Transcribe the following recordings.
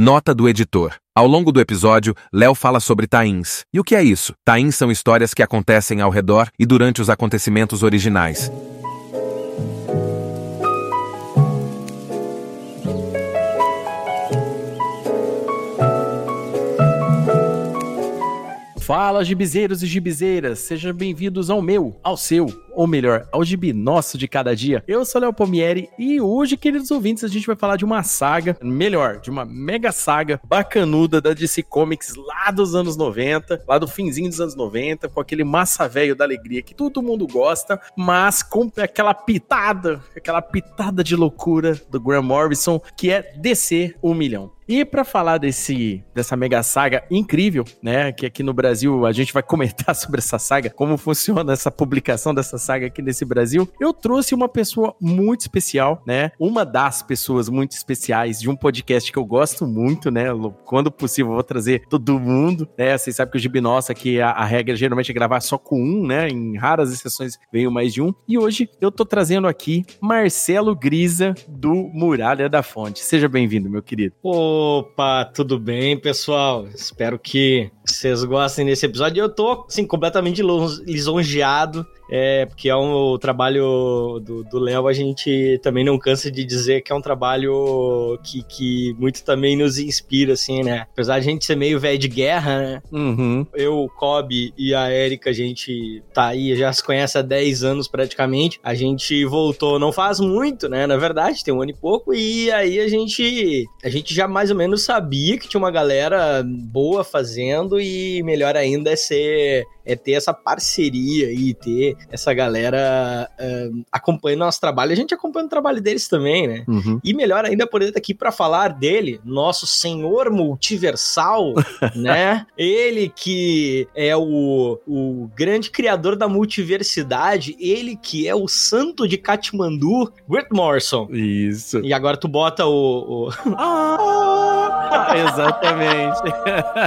Nota do editor. Ao longo do episódio, Léo fala sobre tains. E o que é isso? Tains são histórias que acontecem ao redor e durante os acontecimentos originais. Fala, gibizeiros e gibizeiras, sejam bem-vindos ao meu, ao seu, ou melhor, ao gibi nosso de cada dia. Eu sou Léo Palmieri e hoje, queridos ouvintes, a gente vai falar de uma saga, melhor, de uma mega saga bacanuda da DC Comics lá dos anos 90, lá do finzinho dos anos 90, com aquele massa velho da alegria que todo mundo gosta, mas com aquela pitada, aquela pitada de loucura do Graham Morrison, que é DC 1 milhão. E para falar desse dessa mega saga incrível, né, que aqui no Brasil a gente vai comentar sobre essa saga, como funciona essa publicação dessa saga aqui nesse Brasil, eu trouxe uma pessoa muito especial, né? Uma das pessoas muito especiais de um podcast que eu gosto muito, né? Quando possível, vou trazer todo mundo, né? Vocês sabem que o Gibi Nossa aqui a, a regra geralmente é gravar só com um, né? Em raras exceções veio mais de um. E hoje eu tô trazendo aqui Marcelo Grisa do Muralha da Fonte. Seja bem-vindo, meu querido. Opa, tudo bem, pessoal? Espero que vocês gostem desse episódio. Eu tô, assim, completamente lisonjeado é, porque é um o trabalho do Léo, a gente também não cansa de dizer que é um trabalho que, que muito também nos inspira, assim, né? Apesar de a gente ser meio velho de guerra, né? Uhum. Eu, o Kobe e a Erika, a gente tá aí, já se conhece há 10 anos praticamente. A gente voltou não faz muito, né? Na verdade, tem um ano e pouco, e aí a gente, a gente já mais ou menos sabia que tinha uma galera boa fazendo, e melhor ainda é ser é ter essa parceria e ter essa galera uh, acompanhando nosso trabalho. A gente acompanha o trabalho deles também, né? Uhum. E melhor ainda poder estar aqui para falar dele, nosso senhor multiversal, né? Ele que é o, o grande criador da multiversidade, ele que é o santo de Katmandu, Grant Morrison. Isso. E agora tu bota o... o... ah, exatamente.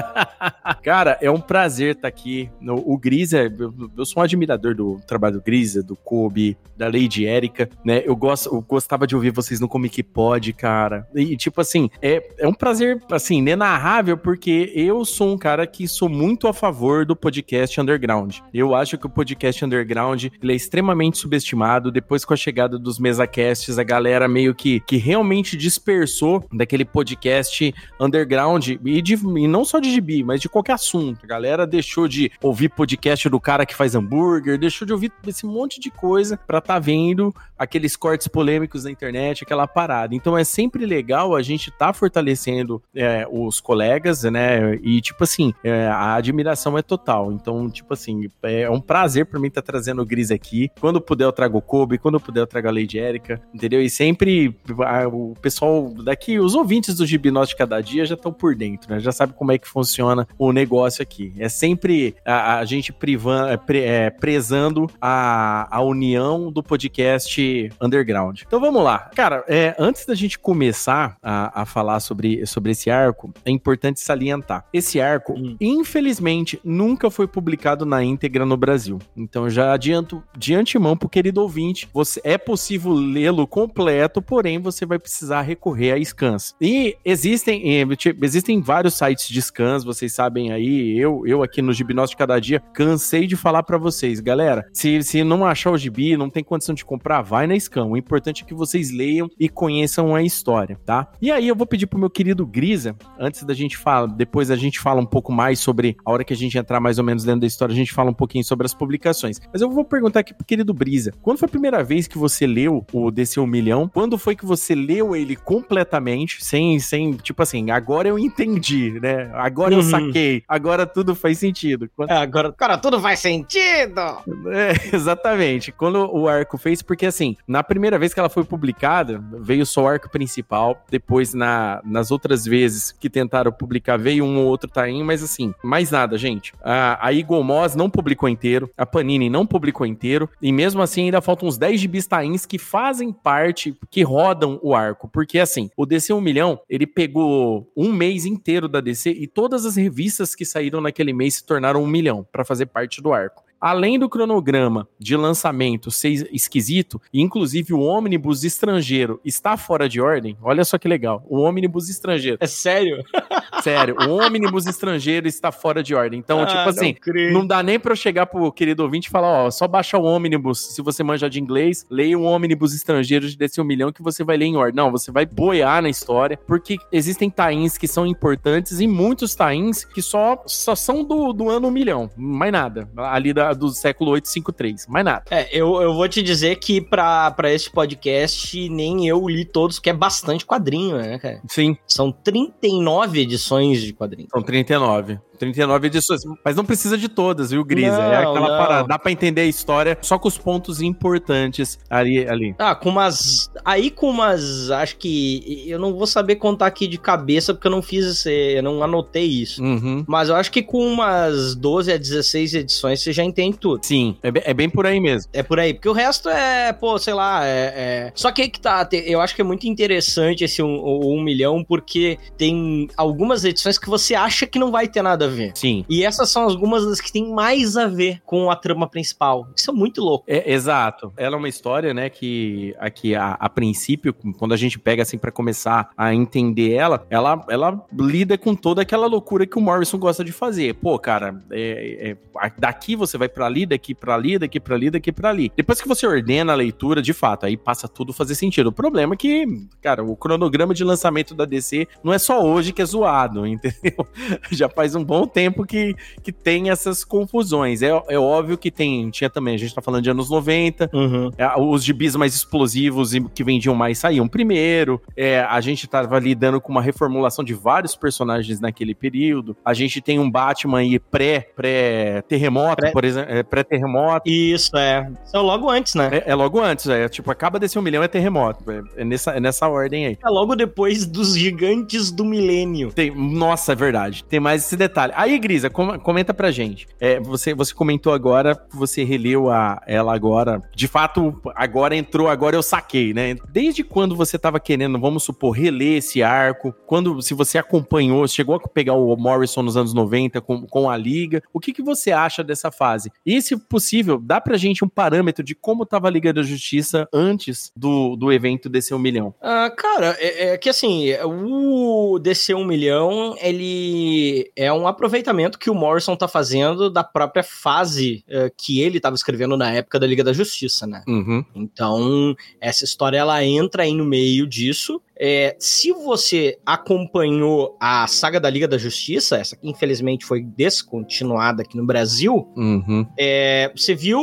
Cara, é um prazer estar aqui no o Grisa, eu, eu, sou um admirador do trabalho do Grisa, do Kobe, da Lady Erika, né? Eu, gosto, eu gostava de ouvir vocês no Comic Pod, cara. E, tipo assim, é, é um prazer, assim, inenarrável, porque eu sou um cara que sou muito a favor do podcast underground. Eu acho que o podcast underground é extremamente subestimado. Depois, com a chegada dos mesacasts, a galera meio que, que realmente dispersou daquele podcast underground, e, de, e não só de gibi, mas de qualquer assunto. A galera deixou de ouvir podcast do cara que faz hambúrguer, deixou de ouvir esse monte de coisa pra tá vendo aqueles cortes polêmicos na internet, aquela parada. Então é sempre legal a gente tá fortalecendo é, os colegas, né? E, tipo assim, é, a admiração é total. Então, tipo assim, é um prazer pra mim estar tá trazendo o Gris aqui. Quando puder, eu trago o Kobe, quando puder, eu trago a Lady Erika, entendeu? E sempre a, o pessoal daqui, os ouvintes do Gibinós de cada dia já estão por dentro, né? Já sabe como é que funciona o negócio aqui. É sempre a, a gente privando, é, pre, é, prezando a, a união do podcast underground. Então vamos lá. Cara, é, antes da gente começar a, a falar sobre, sobre esse arco, é importante salientar. Esse arco, hum. infelizmente, nunca foi publicado na íntegra no Brasil. Então já adianto de antemão pro querido ouvinte, você é possível lê-lo completo, porém você vai precisar recorrer a scans. E existem, existem vários sites de scans, vocês sabem aí, eu, eu aqui no Gibnóstico Cada Dia, cansei de falar para vocês, galera. Se, se não achar o gibi, não tem condição de comprar, vai na Scam. O importante é que vocês leiam e conheçam a história, tá? E aí eu vou pedir pro meu querido Grisa, antes da gente falar, depois a gente fala um pouco mais sobre a hora que a gente entrar mais ou menos dentro da história, a gente fala um pouquinho sobre as publicações. Mas eu vou perguntar aqui pro querido Brisa, quando foi a primeira vez que você leu o DC 1 milhão? Quando foi que você leu ele completamente, sem, sem, tipo assim, agora eu entendi, né? Agora uhum. eu saquei, agora tudo faz sentido. Quando... É, agora, cara, tudo faz sentido! É, exatamente. Quando o arco fez, porque assim, na primeira vez que ela foi publicada, veio só o arco principal, depois na, nas outras vezes que tentaram publicar, veio um ou outro tain, mas assim, mais nada, gente. A, a Eagle Moss não publicou inteiro, a Panini não publicou inteiro, e mesmo assim ainda faltam uns 10 gibis tains que fazem parte, que rodam o arco, porque assim, o DC 1 milhão, ele pegou um mês inteiro da DC e todas as revistas que saíram naquele mês se tornaram um milhão para fazer parte do arco. Além do cronograma de lançamento ser esquisito, inclusive o ônibus estrangeiro está fora de ordem, olha só que legal, o ônibus estrangeiro. É sério? Sério, o ônibus estrangeiro está fora de ordem. Então, Ah, tipo assim, não não dá nem pra eu chegar pro querido ouvinte e falar, ó, só baixa o ônibus, se você manja de inglês, leia o ônibus estrangeiro de desse um milhão que você vai ler em ordem. Não, você vai boiar na história, porque existem tains que são importantes e muitos tains que só, só são do, do ano um milhão, mais nada. Ali da, do século 853, mais nada. É, eu, eu vou te dizer que pra, pra este podcast nem eu li todos, que é bastante quadrinho, né, cara? Sim, São 39 edições de quadrinho. são 39. 39 edições, mas não precisa de todas, viu, Grisa? é Não, aquela não. parada, dá pra entender a história só com os pontos importantes ali. ali. Ah, com umas. Aí com umas. Acho que. Eu não vou saber contar aqui de cabeça, porque eu não fiz esse. Eu não anotei isso. Uhum. Mas eu acho que com umas 12 a 16 edições você já entende tudo. Sim, é, é bem por aí mesmo. É por aí. Porque o resto é, pô, sei lá, é. é- Só que aí que tá. Eu acho que é muito interessante esse um, um milhão, porque tem algumas edições que você acha que não vai ter nada a ver. Sim. E essas são algumas das que tem mais a ver com a trama principal. Isso é muito louco. É, exato. Ela é uma história, né, que aqui a, a princípio, quando a gente pega assim pra começar a entender ela, ela, ela lida com toda aquela loucura que o Morrison gosta de fazer. Pô, cara, é- é- daqui você vai pra ali, daqui pra ali, daqui pra ali, daqui pra ali. Depois que você ordena a leitura, de fato, aí passa tudo a fazer sentido. O problema é que, cara, o cronograma de lançamento da DC não é só hoje que é zoado, entendeu? Já faz um bom tempo que, que tem essas confusões. É, é óbvio que tem, tinha também, a gente tá falando de anos 90, Uhum. é, os gibis mais explosivos e que vendiam mais saíam primeiro. É, a gente tava lidando com uma reformulação de vários personagens naquele período. A gente tem um Batman aí pré, pré-terremoto, Pré- por exemplo, é, pré-terremoto. Isso, é. São logo antes, né? É, é logo antes, é tipo, acaba desse um milhão é terremoto. É, é nessa, é nessa ordem aí. É logo depois dos gigantes do milênio. Tem, nossa, é verdade. Tem mais esse detalhe. Aí, Grisa, com- comenta pra gente. É, você, você comentou agora você releu a, ela agora. De fato, agora entrou, agora eu saquei, né? Desde quando você tava querendo, vamos supor, reler esse arco? Quando, se você acompanhou, chegou a pegar o Morrison nos anos 90 com, com a Liga, o que, que você acha dessa fase? E, se possível, dá pra gente um parâmetro de como tava a Liga da Justiça antes do, do evento desse um milhão? Ah, cara, é, é que assim, o DC 1 milhão, ele é um aproveitamento que o Morrison tá fazendo da própria fase eh, que ele tava escrevendo na época da Liga da Justiça, né? Uhum. Então, essa história ela entra aí no meio disso. É, se você acompanhou a saga da Liga da Justiça, essa que infelizmente foi descontinuada aqui no Brasil, Uhum. é, você viu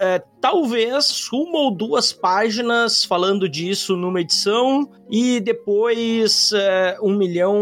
é, talvez uma ou duas páginas falando disso numa edição e depois é, um milhão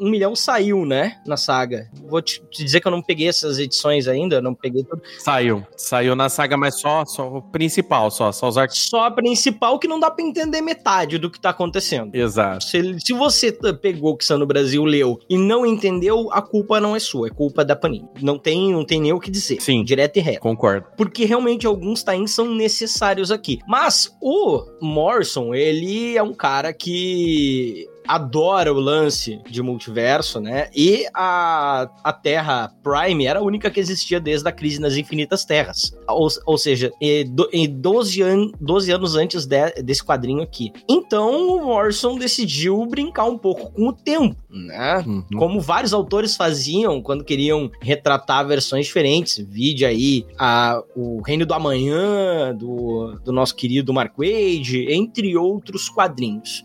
um milhão saiu, né, na saga. Vou te, te dizer que eu não peguei essas edições ainda, não peguei tudo. Saiu. Saiu na saga, mas só, só o principal, só, só os arcos. Só a principal que não dá pra entender metade do que tá acontecendo. Exato. Se, se você pegou o que está no Brasil, leu e não entendeu, a culpa não é sua, é culpa da Panini. Não tem, não tem nem o que dizer. Sim. Direto e reto. Concordo. Porque realmente alguns tains são necessários aqui. Mas o Morrison, ele é um cara que adora o lance de multiverso, né? E a, a Terra Prime era a única que existia desde a crise nas Infinitas Terras. Ou, ou seja, e do- em 12, an 12 anos antes de- desse quadrinho aqui. Então o Morrison decidiu brincar um pouco com o tempo, né? Uhum. Como vários autores faziam quando queriam retratar versões diferentes. Vide aí a, o Reino do Amanhã, do, do nosso querido Mark Wade, entre outros quadrinhos.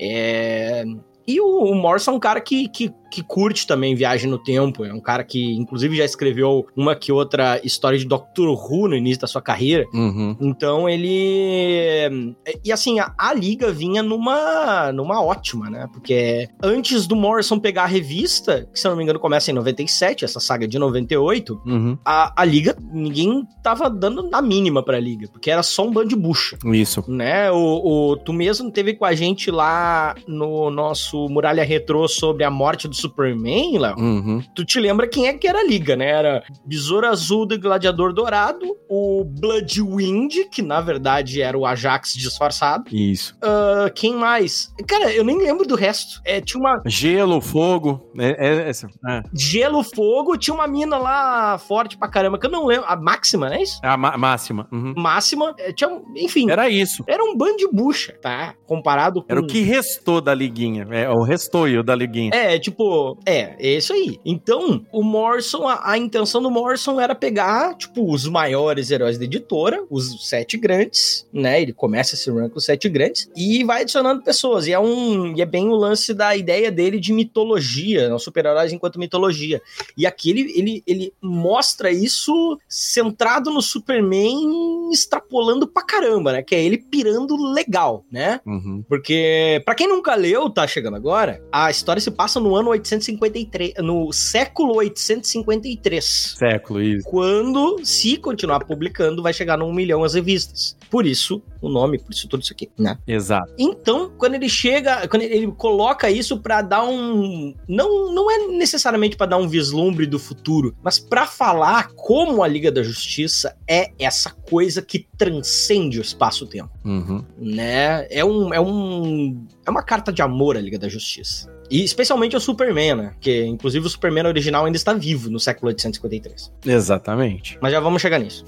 É, E o, Morrison é um cara que, que, que curte também viagem no tempo. É um cara que, inclusive, já escreveu uma que outra história de Doctor Who no início da sua carreira. Uhum. Então ele. E assim, a, a liga vinha numa, numa ótima, né? Porque antes do Morrison pegar a revista, que se eu não me engano começa em 97, essa saga de 98, Uhum. a, a liga, ninguém tava dando na mínima pra liga, porque era só um bando de bucha. Isso. Né, o, o- tu mesmo teve com a gente lá no nosso Muralha Retrô sobre a morte do Superman, Léo, Uhum. tu te lembra quem é que era a liga, né? Era Besouro Azul do Gladiador Dourado, o Bloodwind, que na verdade era o Ajax disfarçado. Isso. Ah, quem mais? Cara, eu nem lembro do resto. É, tinha uma Gelo, fogo. É, é, essa- é. Gelo Fogo, tinha uma mina lá forte pra caramba, que eu não lembro. A Máxima, não é isso? A ma- máxima. Uhum. Máxima, é, tinha, um- enfim. Era... Era isso. um bando de bucha, tá? Comparado com. Era o que restou da liguinha. É o restoio da liguinha. É, tipo, é, é isso aí. Então, o Morrison, a, a intenção do Morrison era pegar, tipo, os maiores heróis da editora, os sete grandes, né? Ele começa esse run com os sete grandes e vai adicionando pessoas. E é um. E é bem o lance da ideia dele de mitologia, né? os super-heróis enquanto mitologia. E aqui ele, ele, ele mostra isso centrado no Superman, extrapolando pra caramba, né? Que é ele pirando legal, né? Uhum. Porque, pra quem nunca leu, tá chegando agora, a história se passa no ano 853, no século 853. Século, isso. Quando, se continuar publicando, vai chegar no 1 milhão as revistas. Por isso, o nome, por isso tudo isso aqui, né? Exato. Então, quando ele chega, quando ele coloca isso pra dar um, não, não é necessariamente pra dar um vislumbre do futuro, mas pra falar como a Liga da Justiça é essa coisa que transcende o espaço-tempo Uhum. né? É um, é um é uma carta de amor à Liga da Justiça. E especialmente ao Superman, né? Que inclusive o Superman original ainda está vivo no século 853. Exatamente. Mas já vamos chegar nisso.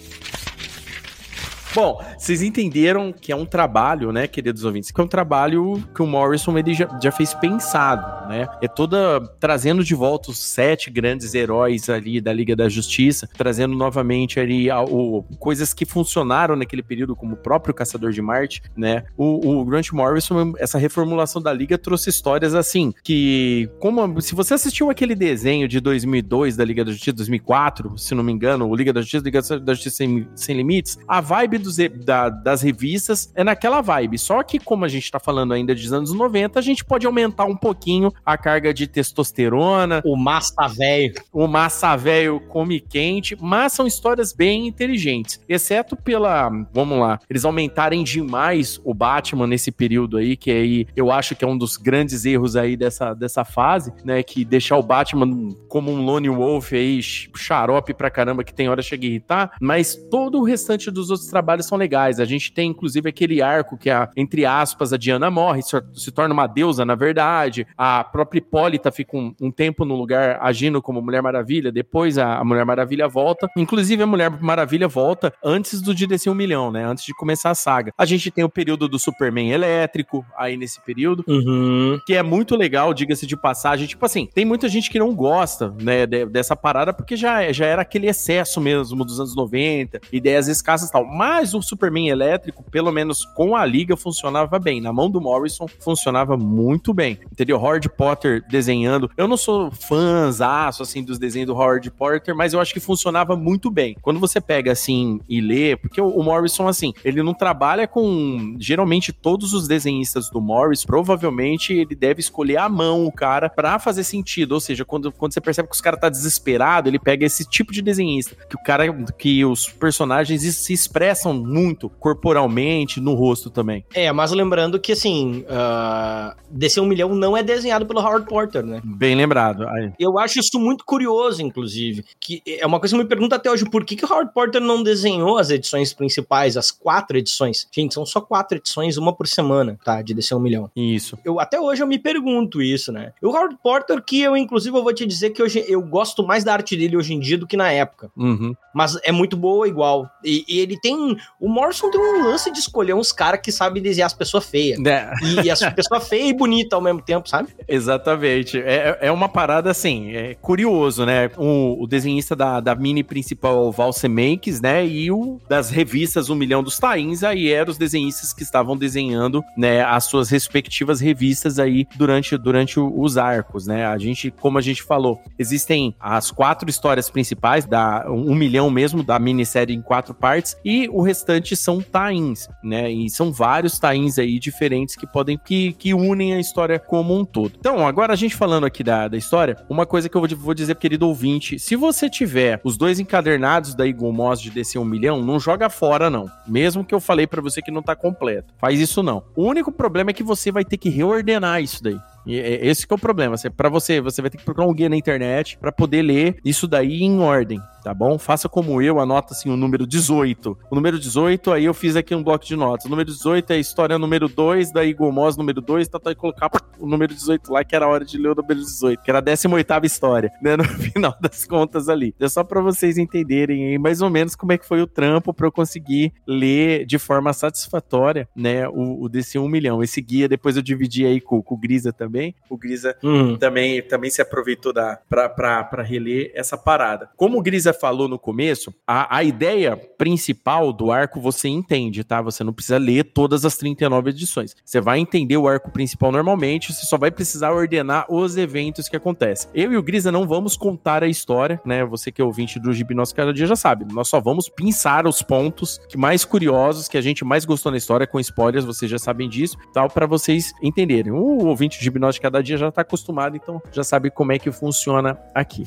Bom, vocês entenderam que é um trabalho, né, queridos ouvintes, que é um trabalho que o Morrison ele já, já fez pensado, né? É toda trazendo de volta os sete grandes heróis ali da Liga da Justiça, trazendo novamente ali a- o, coisas que funcionaram naquele período, como o próprio Caçador de Marte, né? O, o Grant Morrison, essa reformulação da Liga trouxe histórias assim, que como se você assistiu aquele desenho de 2002 da Liga da Justiça, 2004, se não me engano, o Liga da Justiça, Liga da Justiça Sem, Sem Limites, a vibe dos, da- das revistas é naquela vibe. Só que, como a gente tá falando ainda dos anos 90, a gente pode aumentar um pouquinho a carga de testosterona, O Masta Velho. o massa velho come quente, mas são histórias bem inteligentes. Exceto pela, vamos lá, eles aumentarem demais o Batman nesse período aí, que aí eu acho que é um dos grandes erros aí dessa, dessa fase, né? Que deixar o Batman como um lone wolf aí, xarope pra caramba, que tem hora chega a irritar, mas todo o restante dos outros trabalhos são legais. A gente tem, inclusive, aquele arco que, a, entre aspas, a Diana morre, se, se torna uma deusa, na verdade. A própria Hipólita fica um, um tempo no lugar agindo como Mulher Maravilha, depois a, a Mulher Maravilha volta. Inclusive, a Mulher Maravilha volta antes do de descer um milhão, né? Antes de começar a saga. A gente tem o período do Superman elétrico, aí nesse período Uhum. que é muito legal, diga-se de passagem. Tipo assim, tem muita gente que não gosta, né, de- dessa parada, porque já, já era aquele excesso mesmo dos anos 90, ideias escassas e tal. Mas o Superman elétrico, pelo menos com a liga, funcionava bem. Na mão do Morrison, funcionava muito bem. Entendeu? Howard Potter desenhando. Eu não sou fãzaço, assim, dos desenhos do Howard Potter, mas eu acho que funcionava muito bem. Quando você pega, assim, e lê, porque o, Morrison, assim, ele não trabalha com, geralmente, todos os desenhistas do Morris, provavelmente ele deve escolher à mão o cara pra fazer sentido, ou seja, quando, quando você percebe que os caras tá desesperado, ele pega esse tipo de desenhista, que o cara, que os personagens se expressam muito corporalmente, no rosto também. É, mas lembrando que, assim, ah, Descer um Milhão não é desenhado pelo Howard Porter, né? Bem lembrado. Aí. Eu acho isso muito curioso, inclusive. Que é uma coisa que eu me pergunto até hoje, por que, que o Howard Porter não desenhou as edições principais, as quatro edições? Gente, são só quatro edições, uma por semana, tá? De Descer um Milhão. Isso. Eu, até hoje eu me pergunto isso, né? O Howard Porter, que eu, inclusive, eu vou te dizer que hoje eu gosto mais da arte dele hoje em dia do que na época. Uhum. Mas é muito boa igual. E, e ele tem. O Morrison tem um lance de escolher uns caras que sabem desenhar as pessoas feias. Né? E, e as pessoas feias e bonitas ao mesmo tempo, sabe? Exatamente. É, é uma parada assim, é curioso, né? O, o desenhista da, da mini principal, Val Semeiks, né? E o das revistas Um Milhão dos Tains, aí eram os desenhistas que estavam desenhando, né? As suas respectivas revistas aí durante, durante os arcos, né? A gente, como a gente falou, existem as quatro histórias principais, da Um Milhão mesmo, da minissérie em quatro partes, e o restante são tains, né? E são vários tains aí diferentes que podem, que, que unem a história como um todo. Então, agora a gente falando aqui da, da história, uma coisa que eu vou, dizer, querido ouvinte, se você tiver os dois encadernados da Eagle Moss de descer um milhão, não joga fora, não. Mesmo que eu falei pra você que não tá completo. Faz isso não. O único problema é que você vai ter que reordenar isso daí. E é, esse é o problema. Para você, você vai ter que procurar um guia na internet para poder ler isso daí em ordem, tá bom? Faça como eu, anota assim o número 18. O número 18, aí eu fiz aqui um bloco de notas. O número 18 é a história número 2 da Igomós número 2, tá, tá, e colocar o número 18 lá, que era a hora de ler o número 18, que era a 18ª história, né, no final das contas ali. É só para vocês entenderem aí mais ou menos como é que foi o trampo para eu conseguir ler de forma satisfatória, né, o, o desse 1 milhão. Esse guia depois eu dividi aí com, com o Grisa também. O Grisa uhum. também, também se aproveitou da para reler essa parada. Como o Grisa falou no começo, a, a ideia principal do arco você entende, tá? Você não precisa ler todas as 39 edições. Você vai entender o arco principal normalmente, você só vai precisar ordenar os eventos que acontecem. Eu e o Grisa não vamos contar a história, né? Você que é ouvinte do Gibi Nosso Cada Dia já sabe. Nós só vamos pensar os pontos que mais curiosos, que a gente mais gostou na história, com spoilers, vocês já sabem disso, tal, para vocês entenderem. O ouvinte do Gibi Nosso Cada Dia já tá acostumado, então já sabe como é que funciona aqui.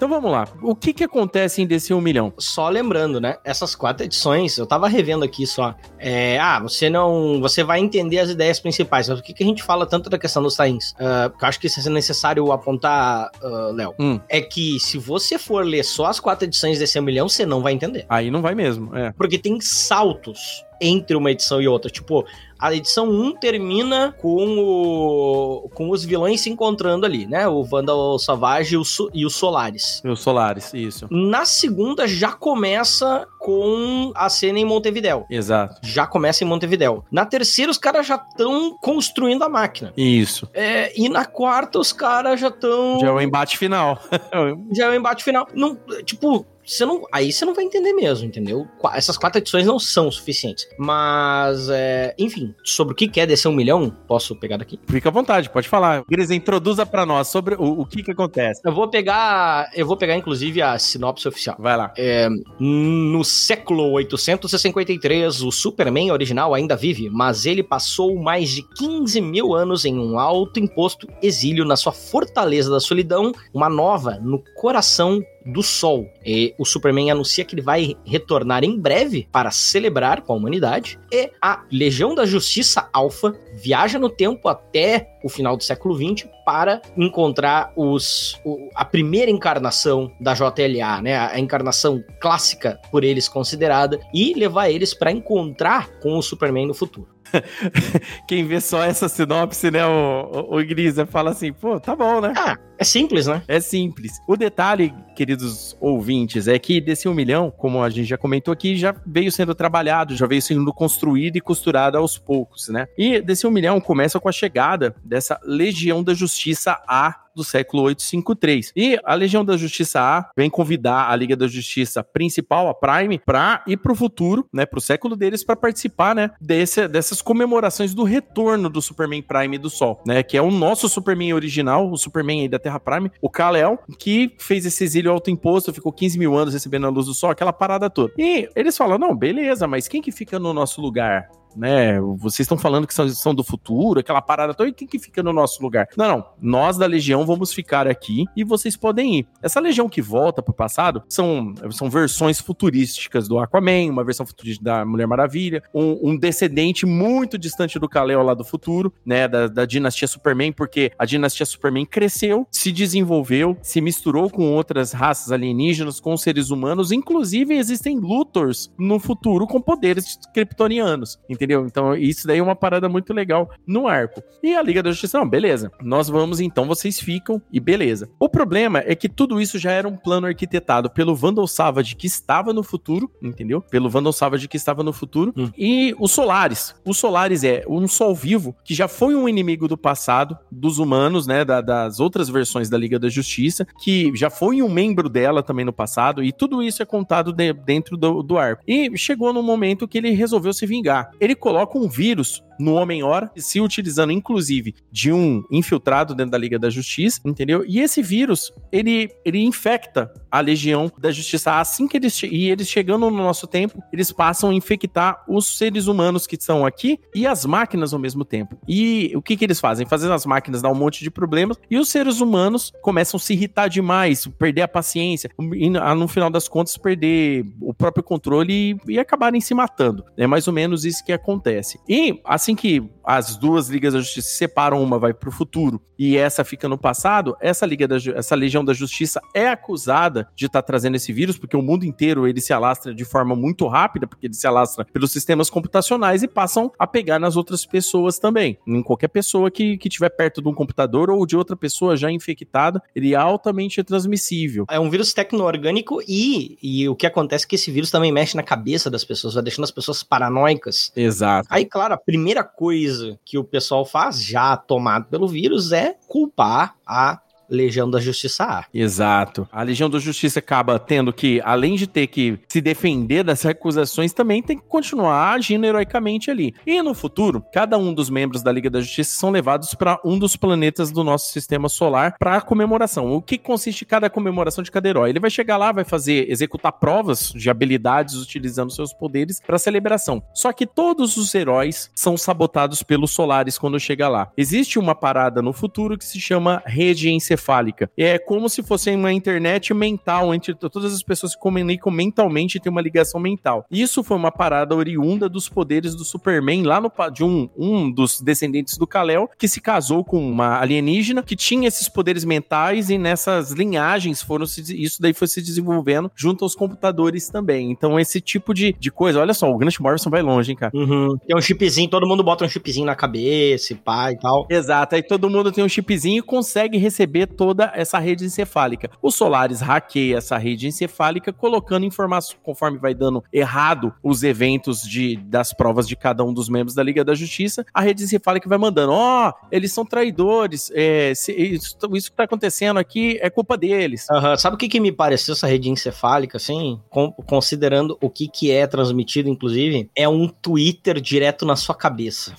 Então vamos lá. O que que acontece em DC 1 milhão? Só lembrando, né? Essas quatro edições, eu tava revendo aqui só. É, ah, você não. Você vai entender as ideias principais. Mas o que, que a gente fala tanto da questão dos tains? Uh, que eu acho que isso é necessário apontar, uh, Léo. Hum. É que se você for ler só as quatro edições desse 1 milhão, você não vai entender. Aí não vai mesmo, é. Porque tem saltos entre uma edição e outra. Tipo, a edição 1 termina com, o, com os vilões se encontrando ali, né? O Vandal Savage e o, e o Solaris. E o Solaris, isso. Na segunda já começa com a cena em Montevidéu. Exato. Já começa em Montevidéu. Na terceira, os caras já estão construindo a máquina. Isso. É, e na quarta, os caras já estão. Já é o embate final. já é o embate final. Não, tipo, você não, aí você não vai entender mesmo, entendeu? Essas quatro edições não são suficientes. Mas, é, enfim, sobre o que é descer um milhão, posso pegar daqui? Fica à vontade, pode falar. Gris, introduza para nós sobre o, o que que acontece. Eu vou pegar, eu vou pegar inclusive a sinopse oficial. Vai lá. É, no século 853, o Superman original ainda vive, mas ele passou mais de 15 mil anos em um alto imposto exílio na sua fortaleza da solidão, uma nova no coração do Sol. E o Superman anuncia que ele vai retornar em breve para celebrar com a humanidade. E a Legião da Justiça Alpha viaja no tempo até o final do século XX para encontrar os, o, a primeira encarnação da JLA, né? A encarnação clássica por eles considerada e levar eles para encontrar com o Superman no futuro. Quem vê só essa sinopse, né, o, o, o Grisa, fala assim, pô, tá bom, né? Ah, é simples, né? É simples. O detalhe, queridos ouvintes, é que desse um milhão, como a gente já comentou aqui, já veio sendo trabalhado, já veio sendo construído e costurado aos poucos, né? E desse um milhão começa com a chegada dessa Legião da Justiça A do século 853. E a Legião da Justiça A vem convidar a Liga da Justiça principal, a Prime, para ir para o futuro, né, para o século deles, para participar, né, desse, dessas comemorações do retorno do Superman Prime do Sol, né, que é o nosso Superman original, o Superman aí da Terra Prime, o Kal-El, que fez esse exílio autoimposto, ficou 15 mil anos recebendo a luz do Sol, aquela parada toda. E eles falam, não, beleza, mas quem que fica no nosso lugar? Né? Vocês estão falando que são, são do futuro, aquela parada toda, e quem que fica no nosso lugar? Não, não. Nós da Legião vamos ficar aqui e vocês podem ir. Essa Legião que volta pro passado são, são versões futurísticas do Aquaman, uma versão futurística da Mulher Maravilha, um, um descendente muito distante do Kal-El lá do futuro, né? Da, da dinastia Superman, porque a dinastia Superman cresceu, se desenvolveu, se misturou com outras raças alienígenas, com seres humanos, inclusive existem Luthors no futuro com poderes kryptonianos entendeu? Então, isso daí é uma parada muito legal no arco. E a Liga da Justiça, não, beleza. Nós vamos então, vocês ficam e beleza. O problema é que tudo isso já era um plano arquitetado pelo Vandal Savage que estava no futuro, entendeu? Pelo Vandal Savage que estava no futuro hum. e o Solaris. O Solaris é um sol vivo que já foi um inimigo do passado dos humanos, né, da, das outras versões da Liga da Justiça, que já foi um membro dela também no passado e tudo isso é contado de, dentro do, do arco. E chegou no momento que ele resolveu se vingar. Ele ele coloca um vírus no Homem-Hora, se utilizando inclusive de um infiltrado dentro da Liga da Justiça, entendeu? E esse vírus, ele, ele infecta a Legião da Justiça assim que eles e eles chegando no nosso tempo, eles passam a infectar os seres humanos que estão aqui e as máquinas ao mesmo tempo. E o que que eles fazem? Fazendo as máquinas dar um monte de problemas e os seres humanos começam a se irritar demais, perder a paciência e no final das contas perder o próprio controle e, e acabarem se matando. É mais ou menos isso que acontece. E assim Assim que as duas ligas da justiça se separam, uma vai pro futuro e essa fica no passado, essa liga da, essa legião da justiça é acusada de estar tá trazendo esse vírus, porque o mundo inteiro ele se alastra de forma muito rápida, porque ele se alastra pelos sistemas computacionais e passam a pegar nas outras pessoas também. Em qualquer pessoa que, que tiver perto de um computador ou de outra pessoa já infectada, ele é altamente transmissível. É um vírus tecno-orgânico e, e o que acontece é que esse vírus também mexe na cabeça das pessoas, vai deixando as pessoas paranoicas. Exato. Aí, claro, a primeira coisa que o pessoal faz, já tomado pelo vírus, é culpar a Legião da Justiça A. Exato. A Legião da Justiça acaba tendo que, além de ter que se defender das acusações, também tem que continuar agindo heroicamente ali. E no futuro, cada um dos membros da Liga da Justiça são levados para um dos planetas do nosso sistema solar para comemoração. O que consiste cada comemoração de cada herói? Ele vai chegar lá, vai fazer, executar provas de habilidades utilizando seus poderes para celebração. Só que todos os heróis são sabotados pelos solares quando chega lá. Existe uma parada no futuro que se chama rede encefálica. É como se fosse uma internet mental entre todas as pessoas que comunicam mentalmente e têm uma ligação mental. Isso foi uma parada oriunda dos poderes do Superman lá no de um, um dos descendentes do Kal-El que se casou com uma alienígena que tinha esses poderes mentais e nessas linhagens foram se, isso daí foi se desenvolvendo junto aos computadores também. Então esse tipo de, de coisa, olha só, o Grant Morrison vai longe, hein, cara. Uhum. Tem um chipzinho, todo mundo bota um chipzinho na cabeça, pai e tal. Exato, aí todo mundo tem um chipzinho e consegue receber toda essa rede encefálica. O Solaris hackeia essa rede encefálica, colocando informações conforme vai dando errado os eventos de, das provas de cada um dos membros da Liga da Justiça. A rede encefálica vai mandando: ó, oh, eles são traidores, é, se, isso, isso, que tá acontecendo aqui é culpa deles. Uhum. Sabe o que, que me pareceu essa rede encefálica, assim? Com, considerando o que, que é transmitido, inclusive, é um Twitter direto na sua cabeça.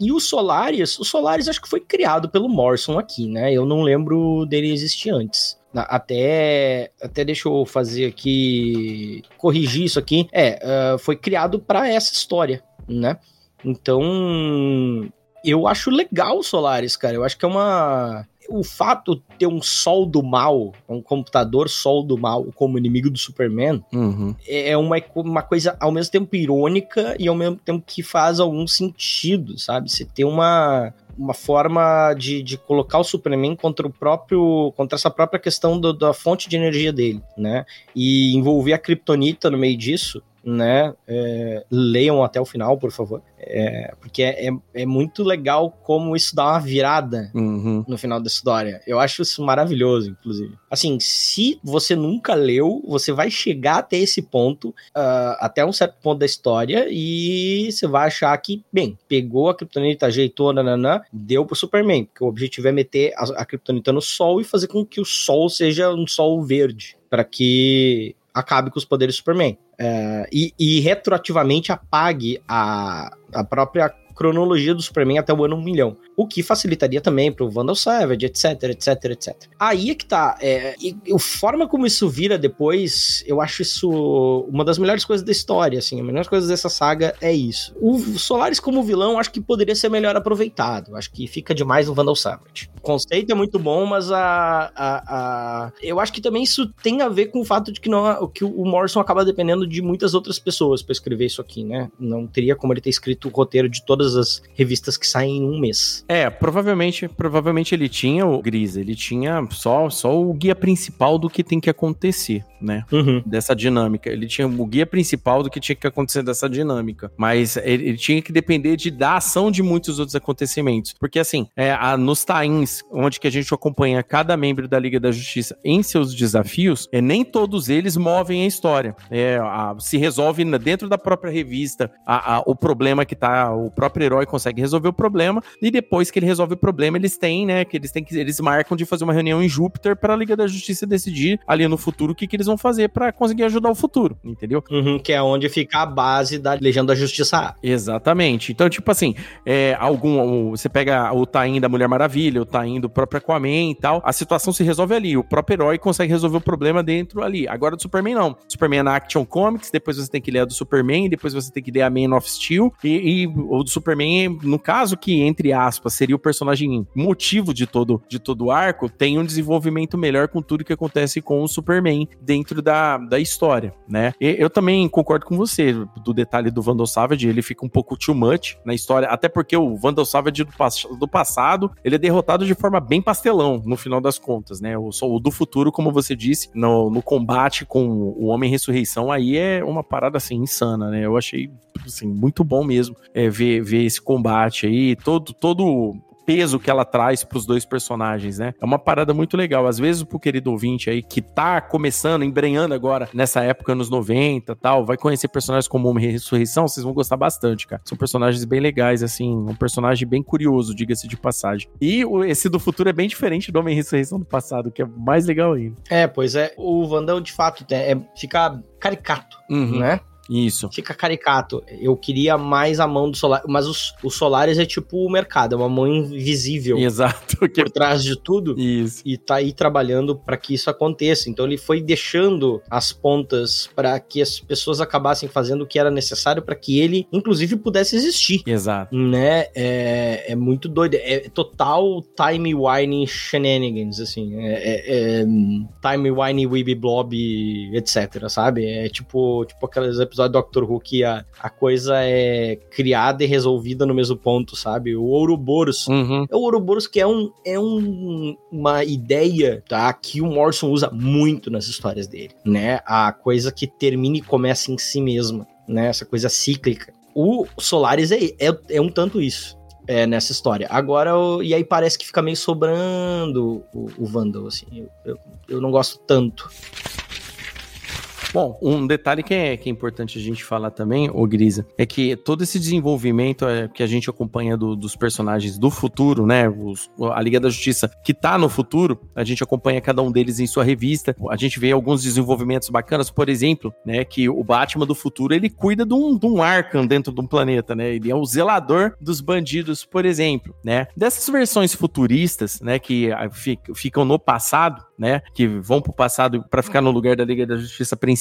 E o Solaris, o Solaris acho que foi criado pelo Morrison aqui, né? Eu não lembro dele existir antes. Até, até deixa eu fazer aqui, corrigir isso aqui. É, uh, foi criado para essa história, né? Então, eu acho legal o Solaris, cara. Eu acho que é uma o fato de ter um sol do mal, um computador sol do mal como inimigo do Superman, uhum. é uma, uma coisa ao mesmo tempo irônica e ao mesmo tempo que faz algum sentido, sabe? Você tem uma, uma forma de, de colocar o Superman contra o próprio contra essa própria questão do, da fonte de energia dele, né? E envolver a Kryptonita no meio disso né? É, leiam até o final, por favor. É, porque é, é, é, muito legal como isso dá uma virada uhum. no final da história. Eu acho isso maravilhoso, inclusive. Assim, se você nunca leu, você vai chegar até esse ponto, uh, até um certo ponto da história, e você vai achar que, bem, pegou a Kryptonita, ajeitou, nananã, deu pro Superman. Porque o objetivo é meter a, a Kryptonita no Sol e fazer com que o Sol seja um Sol verde. para que acabe com os poderes do Superman. É, e, e, retroativamente apague a, a própria cronologia do Superman até o ano 1 milhão. O que facilitaria também pro Vandal Savage, etc, etc, etc. Aí é que tá. É, e, e a forma como isso vira depois, eu acho isso uma das melhores coisas da história, assim. A melhor coisa dessa saga é isso. O Solaris como vilão, acho que poderia ser melhor aproveitado. Acho que fica demais no Vandal Savage. O conceito é muito bom, mas a, a, a... eu acho que também isso tem a ver com o fato de que, não, que o Morrison acaba dependendo de muitas outras pessoas para escrever isso aqui, né? Não teria como ele ter escrito o roteiro de todas as revistas que saem em um mês. É, provavelmente, provavelmente ele tinha o Gris, ele tinha só, só o guia principal do que tem que acontecer, né? Uhum. Dessa dinâmica. Ele tinha o guia principal do que tinha que acontecer dessa dinâmica. Mas ele, ele tinha que depender de, da ação de muitos outros acontecimentos. Porque assim, é, a, nos tains, onde que a gente acompanha cada membro da Liga da Justiça em seus desafios, é, nem todos eles movem a história. É, a, se resolve dentro da própria revista a, a, o problema que tá. O próprio herói consegue resolver o problema e depois que ele resolve o problema, eles têm, né, que eles têm que eles marcam de fazer uma reunião em Júpiter para a Liga da Justiça decidir ali no futuro o que, que eles vão fazer para conseguir ajudar o futuro, entendeu? Uhum, que é onde fica a base da Legião da Justiça. Exatamente. Então, tipo assim, é, algum você pega o Tain da Mulher Maravilha, o Tain do próprio Aquaman e tal, a situação se resolve ali, o próprio herói consegue resolver o problema dentro ali. Agora do Superman não. Superman é na Action Comics, depois você tem que ler a do Superman, depois você tem que ler a Man of Steel e, e o do Superman, no caso que entre aspas seria o personagem motivo de todo, de todo o arco, tem um desenvolvimento melhor com tudo que acontece com o Superman dentro da, da história, né? E eu também concordo com você do detalhe do Vandal Savage, ele fica um pouco too much na história, até porque o Vandal Savage do, do passado, ele é derrotado de forma bem pastelão, no final das contas, né? O, o do futuro, como você disse, no, no combate com o Homem-Ressurreição, aí é uma parada, assim, insana, né? Eu achei, assim, muito bom mesmo é, ver, ver esse combate aí, todo, todo peso que ela traz para os dois personagens, né? É uma parada muito legal. Às vezes, pro querido ouvinte aí que tá começando, embrenhando agora nessa época, anos 90 tal, vai conhecer personagens como Homem Ressurreição, vocês vão gostar bastante, cara. São personagens bem legais, assim, um personagem bem curioso, diga-se de passagem. E esse do futuro é bem diferente do Homem Ressurreição do passado, que é mais legal ainda. É, pois é. O Vandal, de fato, é, fica caricato, uhum. né? Isso. Fica caricato. Eu queria mais a mão do Solar, mas os, o Solaris é tipo o mercado, é uma mão invisível. Exato. Por trás de tudo. Isso. E tá aí trabalhando para que isso aconteça. Então ele foi deixando as pontas para que as pessoas acabassem fazendo o que era necessário para que ele, inclusive, pudesse existir. Exato. Né? É, é muito doido. É total time wine shenanigans, assim. É, é, é time wine weeby blob, etc, sabe? É tipo, tipo aqueles episódios episódio do Doctor Who que a, a coisa é criada e resolvida no mesmo ponto, sabe? O Ouroboros. Uhum. É o Ouroboros que é, um, é um, uma ideia, tá? Que o Morrison usa muito nas histórias dele, né? A coisa que termina e começa em si mesma, né? Essa coisa cíclica. O Solaris é, é, é um tanto isso. É, nessa história. Agora, e aí parece que fica meio sobrando o, o Vandal, assim. Eu, eu, eu não gosto tanto. Bom, um detalhe que é, que é importante a gente falar também, ô Grisa, é que todo esse desenvolvimento é, que a gente acompanha do, dos personagens do futuro, né? Os, a Liga da Justiça que tá no futuro, a gente acompanha cada um deles em sua revista. A gente vê alguns desenvolvimentos bacanas, por exemplo, né? Que o Batman do futuro ele cuida de um, de um Arkham dentro de um planeta, né? Ele é o zelador dos bandidos, por exemplo, né? Dessas versões futuristas, né? Que ah, ficam no passado, né? Que vão pro passado para ficar no lugar da Liga da Justiça principal.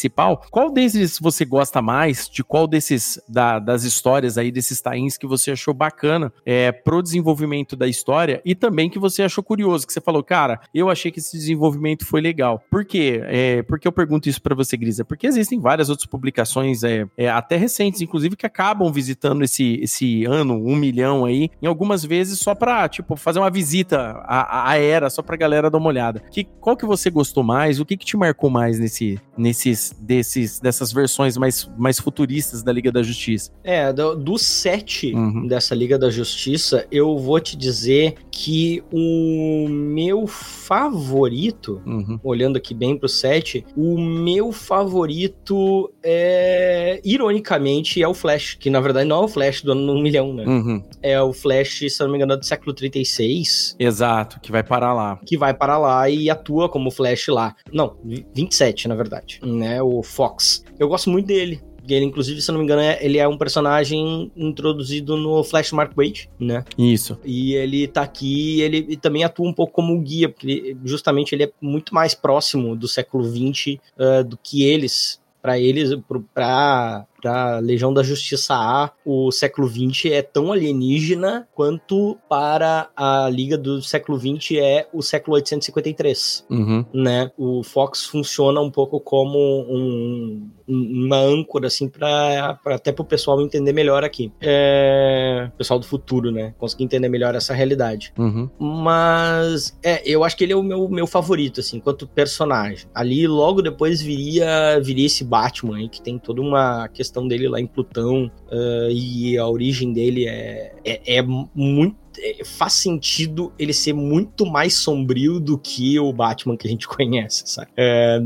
Qual desses você gosta mais? De qual desses da, das histórias aí desses tains que você achou bacana é, pro desenvolvimento da história e também que você achou curioso, que você falou, cara, eu achei que esse desenvolvimento foi legal. Por quê? É, por que eu pergunto isso para você, Grisa? Porque existem várias outras publicações, é, é, até recentes, inclusive, que acabam visitando esse, esse ano, um milhão aí, em algumas vezes só pra, tipo, fazer uma visita à, à era, só pra galera dar uma olhada. Que qual que você gostou mais? O que, que te marcou mais nesse, nesses, desses, dessas versões mais, mais futuristas da Liga da Justiça? É, do, set uhum. dessa Liga da Justiça, eu vou te dizer que o meu favorito, uhum. olhando aqui bem pro set, o meu favorito é, ironicamente, é o Flash, que na verdade não é o Flash do ano 1 milhão, né? Uhum. É o Flash, se não me engano, do século 36. Exato, que vai parar lá. Que vai parar lá e atua atua como Flash lá. Não, 27, na verdade, né? O Fox. Eu gosto muito dele. Ele, inclusive, se não me engano, é, ele é um personagem introduzido no Flash Mark Wade, né? Isso. E ele tá aqui, ele também atua um pouco como guia, porque justamente ele é muito mais próximo do século XX uh, do que eles. Para eles, para para Legião da Justiça A, o século XX é tão alienígena quanto para a Liga do século XX é o século 853, uhum. né? O Fox funciona um pouco como um, uma âncora, assim, para até para o pessoal entender melhor aqui. É, pessoal do futuro, né? Conseguir entender melhor essa realidade. Uhum. Mas, é, eu acho que ele é o meu, meu favorito, assim, enquanto personagem. Ali, logo depois, viria, viria esse Batman aí, que tem toda uma questão questão dele lá em Plutão uh, e a origem dele é, é, é muito faz sentido ele ser muito mais sombrio do que o Batman que a gente conhece, sabe? É,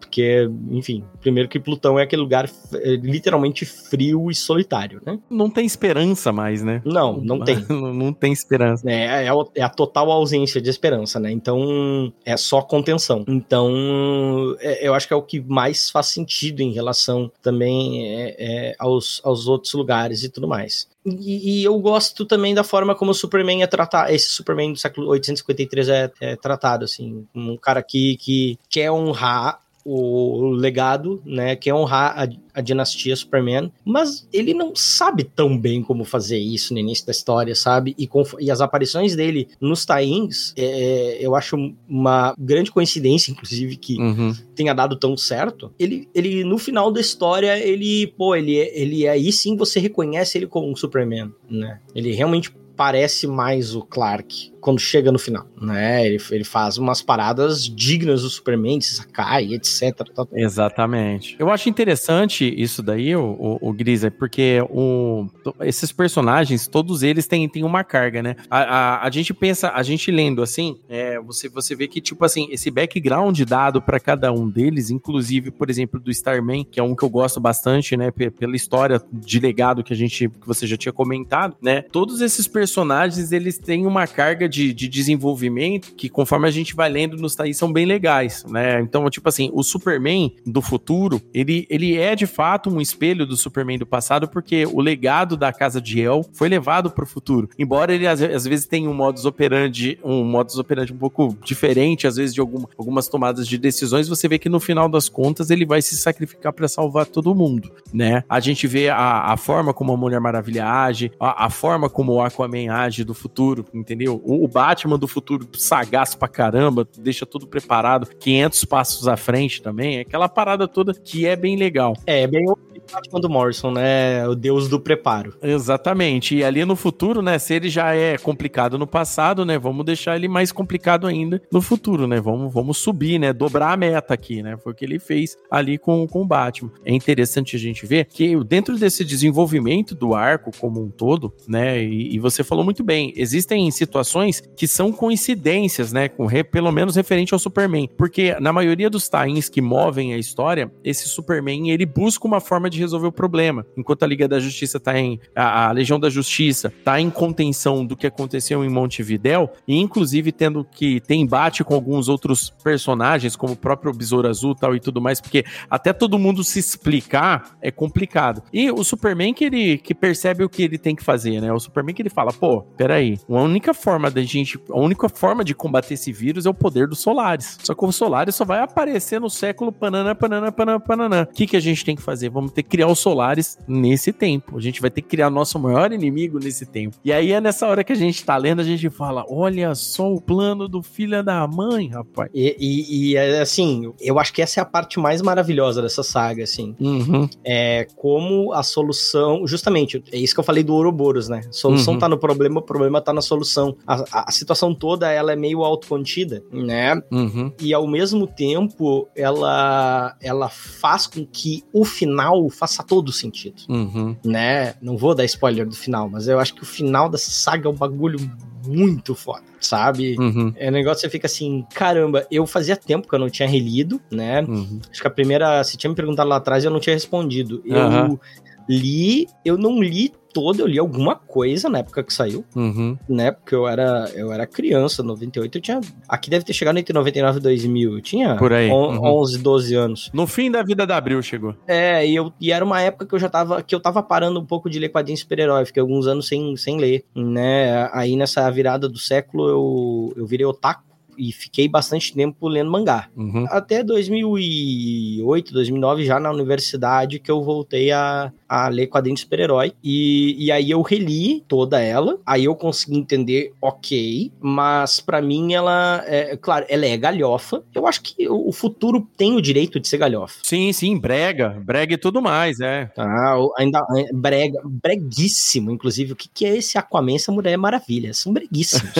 porque, enfim, primeiro que Plutão é aquele lugar é, literalmente frio e solitário, né? Não tem esperança mais, né? Não, não tem. não, não tem esperança. É, é, a, é, a, total ausência de esperança, né? Então, é só contenção. Então, é, eu acho que é o que mais faz sentido em relação também é, é aos, aos outros lugares e tudo mais. E, e, eu gosto também da forma como o Superman é tratado. Esse Superman do século 853 é, é tratado, assim. Um cara que, que quer honrar o, legado, né, que é honrar a, a dinastia Superman, mas ele não sabe tão bem como fazer isso no início da história, sabe? E, com, e as aparições dele nos tains, é, eu acho uma grande coincidência, inclusive, que uhum. tenha dado tão certo. Ele, ele, no final da história, ele, pô, ele, ele aí sim você reconhece ele como um Superman, né? Ele realmente parece mais o Clark quando chega no final, né? Ele, ele faz umas paradas dignas do Superman, de Sakai, etc. Exatamente. Eu acho interessante isso daí, o, o, o Grisa, porque o, esses personagens, todos eles têm, têm uma carga, né? A, a, a gente pensa, a gente lendo assim, é, você, você vê que, tipo assim, esse background dado para cada um deles, inclusive, por exemplo, do Starman, que é um que eu gosto bastante, né? Pela história de legado que a gente, que você já tinha comentado, né? Todos esses personagens, eles têm uma carga de, de desenvolvimento que, conforme a gente vai lendo nos Thaís, são bem legais, né? Então, tipo assim, o Superman do futuro, ele, ele é de fato um espelho do Superman do passado, porque o legado da casa de El foi levado para o futuro. Embora ele às, às, vezes tenha um modus operandi, um modus operandi um pouco diferente, às vezes de algum, algumas tomadas de decisões, você vê que no final das contas ele vai se sacrificar para salvar todo mundo, né? A gente vê a, a forma como a Mulher Maravilha age, a, a forma como o Aquaman age do futuro, entendeu? O, o Batman do futuro sagaz pra caramba, deixa tudo preparado, 500 passos à frente também, aquela parada toda que é bem legal. É, bem Batman do Morrison, né? O deus do preparo. Exatamente. E ali no futuro, né? Se ele já é complicado no passado, né? Vamos deixar ele mais complicado ainda no futuro, né? Vamos, vamos subir, né? Dobrar a meta aqui, né? Foi o que ele fez ali com, com o Batman. É interessante a gente ver que dentro desse desenvolvimento do arco como um todo, né? E, e você falou muito bem, existem situações que são coincidências, né? Com re, pelo menos referente ao Superman. Porque na maioria dos tains que movem a história, esse Superman ele busca uma forma de resolver o problema. Enquanto a Liga da Justiça está em. A, a, Legião da Justiça está em contenção do que aconteceu em Montevidéu, e inclusive tendo que ter embate com alguns outros personagens, como o próprio Besouro Azul tal e tudo mais, porque até todo mundo se explicar é complicado. E o Superman que ele que percebe o que ele tem que fazer, né? O Superman que ele fala, pô, peraí, a única forma da gente. A única forma de combater esse vírus é o poder dos Solares. Só que o Solares só vai aparecer no século panana, panana, panana, panana. O que, que a gente tem que fazer? Vamos ter que criar os Solares nesse tempo. A gente vai ter que criar nosso maior inimigo nesse tempo. E aí é nessa hora que a gente tá lendo, a gente fala: olha só o plano do filho da mãe, rapaz. E, e, e assim, eu acho que essa é a parte mais maravilhosa dessa saga, assim. Uhum. É como a solução. Justamente, é isso que eu falei do Ouroboros, né? A solução uhum. tá no problema, o problema tá na solução. A, a, a situação toda, ela é meio autocontida, né? Uhum. E ao mesmo tempo, ela, ela faz com que o final faça todo sentido, uhum. né? Não vou dar spoiler do final, mas eu acho que o final dessa saga é um bagulho muito foda, sabe? Uhum. É um negócio que você fica assim, caramba, eu fazia tempo que eu não tinha relido, né? Uhum. Acho que a primeira, se tinha me perguntado lá atrás, eu não tinha respondido. Eu li, eu não li todo, eu li alguma coisa na época que saiu, uhum. né? Porque eu era, eu era criança, 98, eu tinha... Aqui deve ter chegado entre 99 e 2000, eu tinha Por aí. On, uhum. 11, 12 anos. No fim da vida da Abril chegou. É, e, eu, e era uma época que eu já tava, que eu tava parando um pouco de ler quadrinhos super-herói, fiquei alguns anos sem, sem ler, né? Aí nessa virada do século eu, eu virei otaku, e fiquei bastante tempo lendo mangá. Uhum. Até 2008, 2009, já na universidade, que eu voltei a, a ler quadrinhos super-herói. E, e aí eu reli toda ela, aí eu consegui entender ok, mas para mim ela, é, claro, ela é galhofa. Eu acho que o futuro tem o direito de ser galhofa. Sim, sim, brega, brega e tudo mais, é. Ah, ainda é, brega, breguíssimo, inclusive. O que, que é esse Aquaman, essa Mulher Maravilha? São breguíssimos.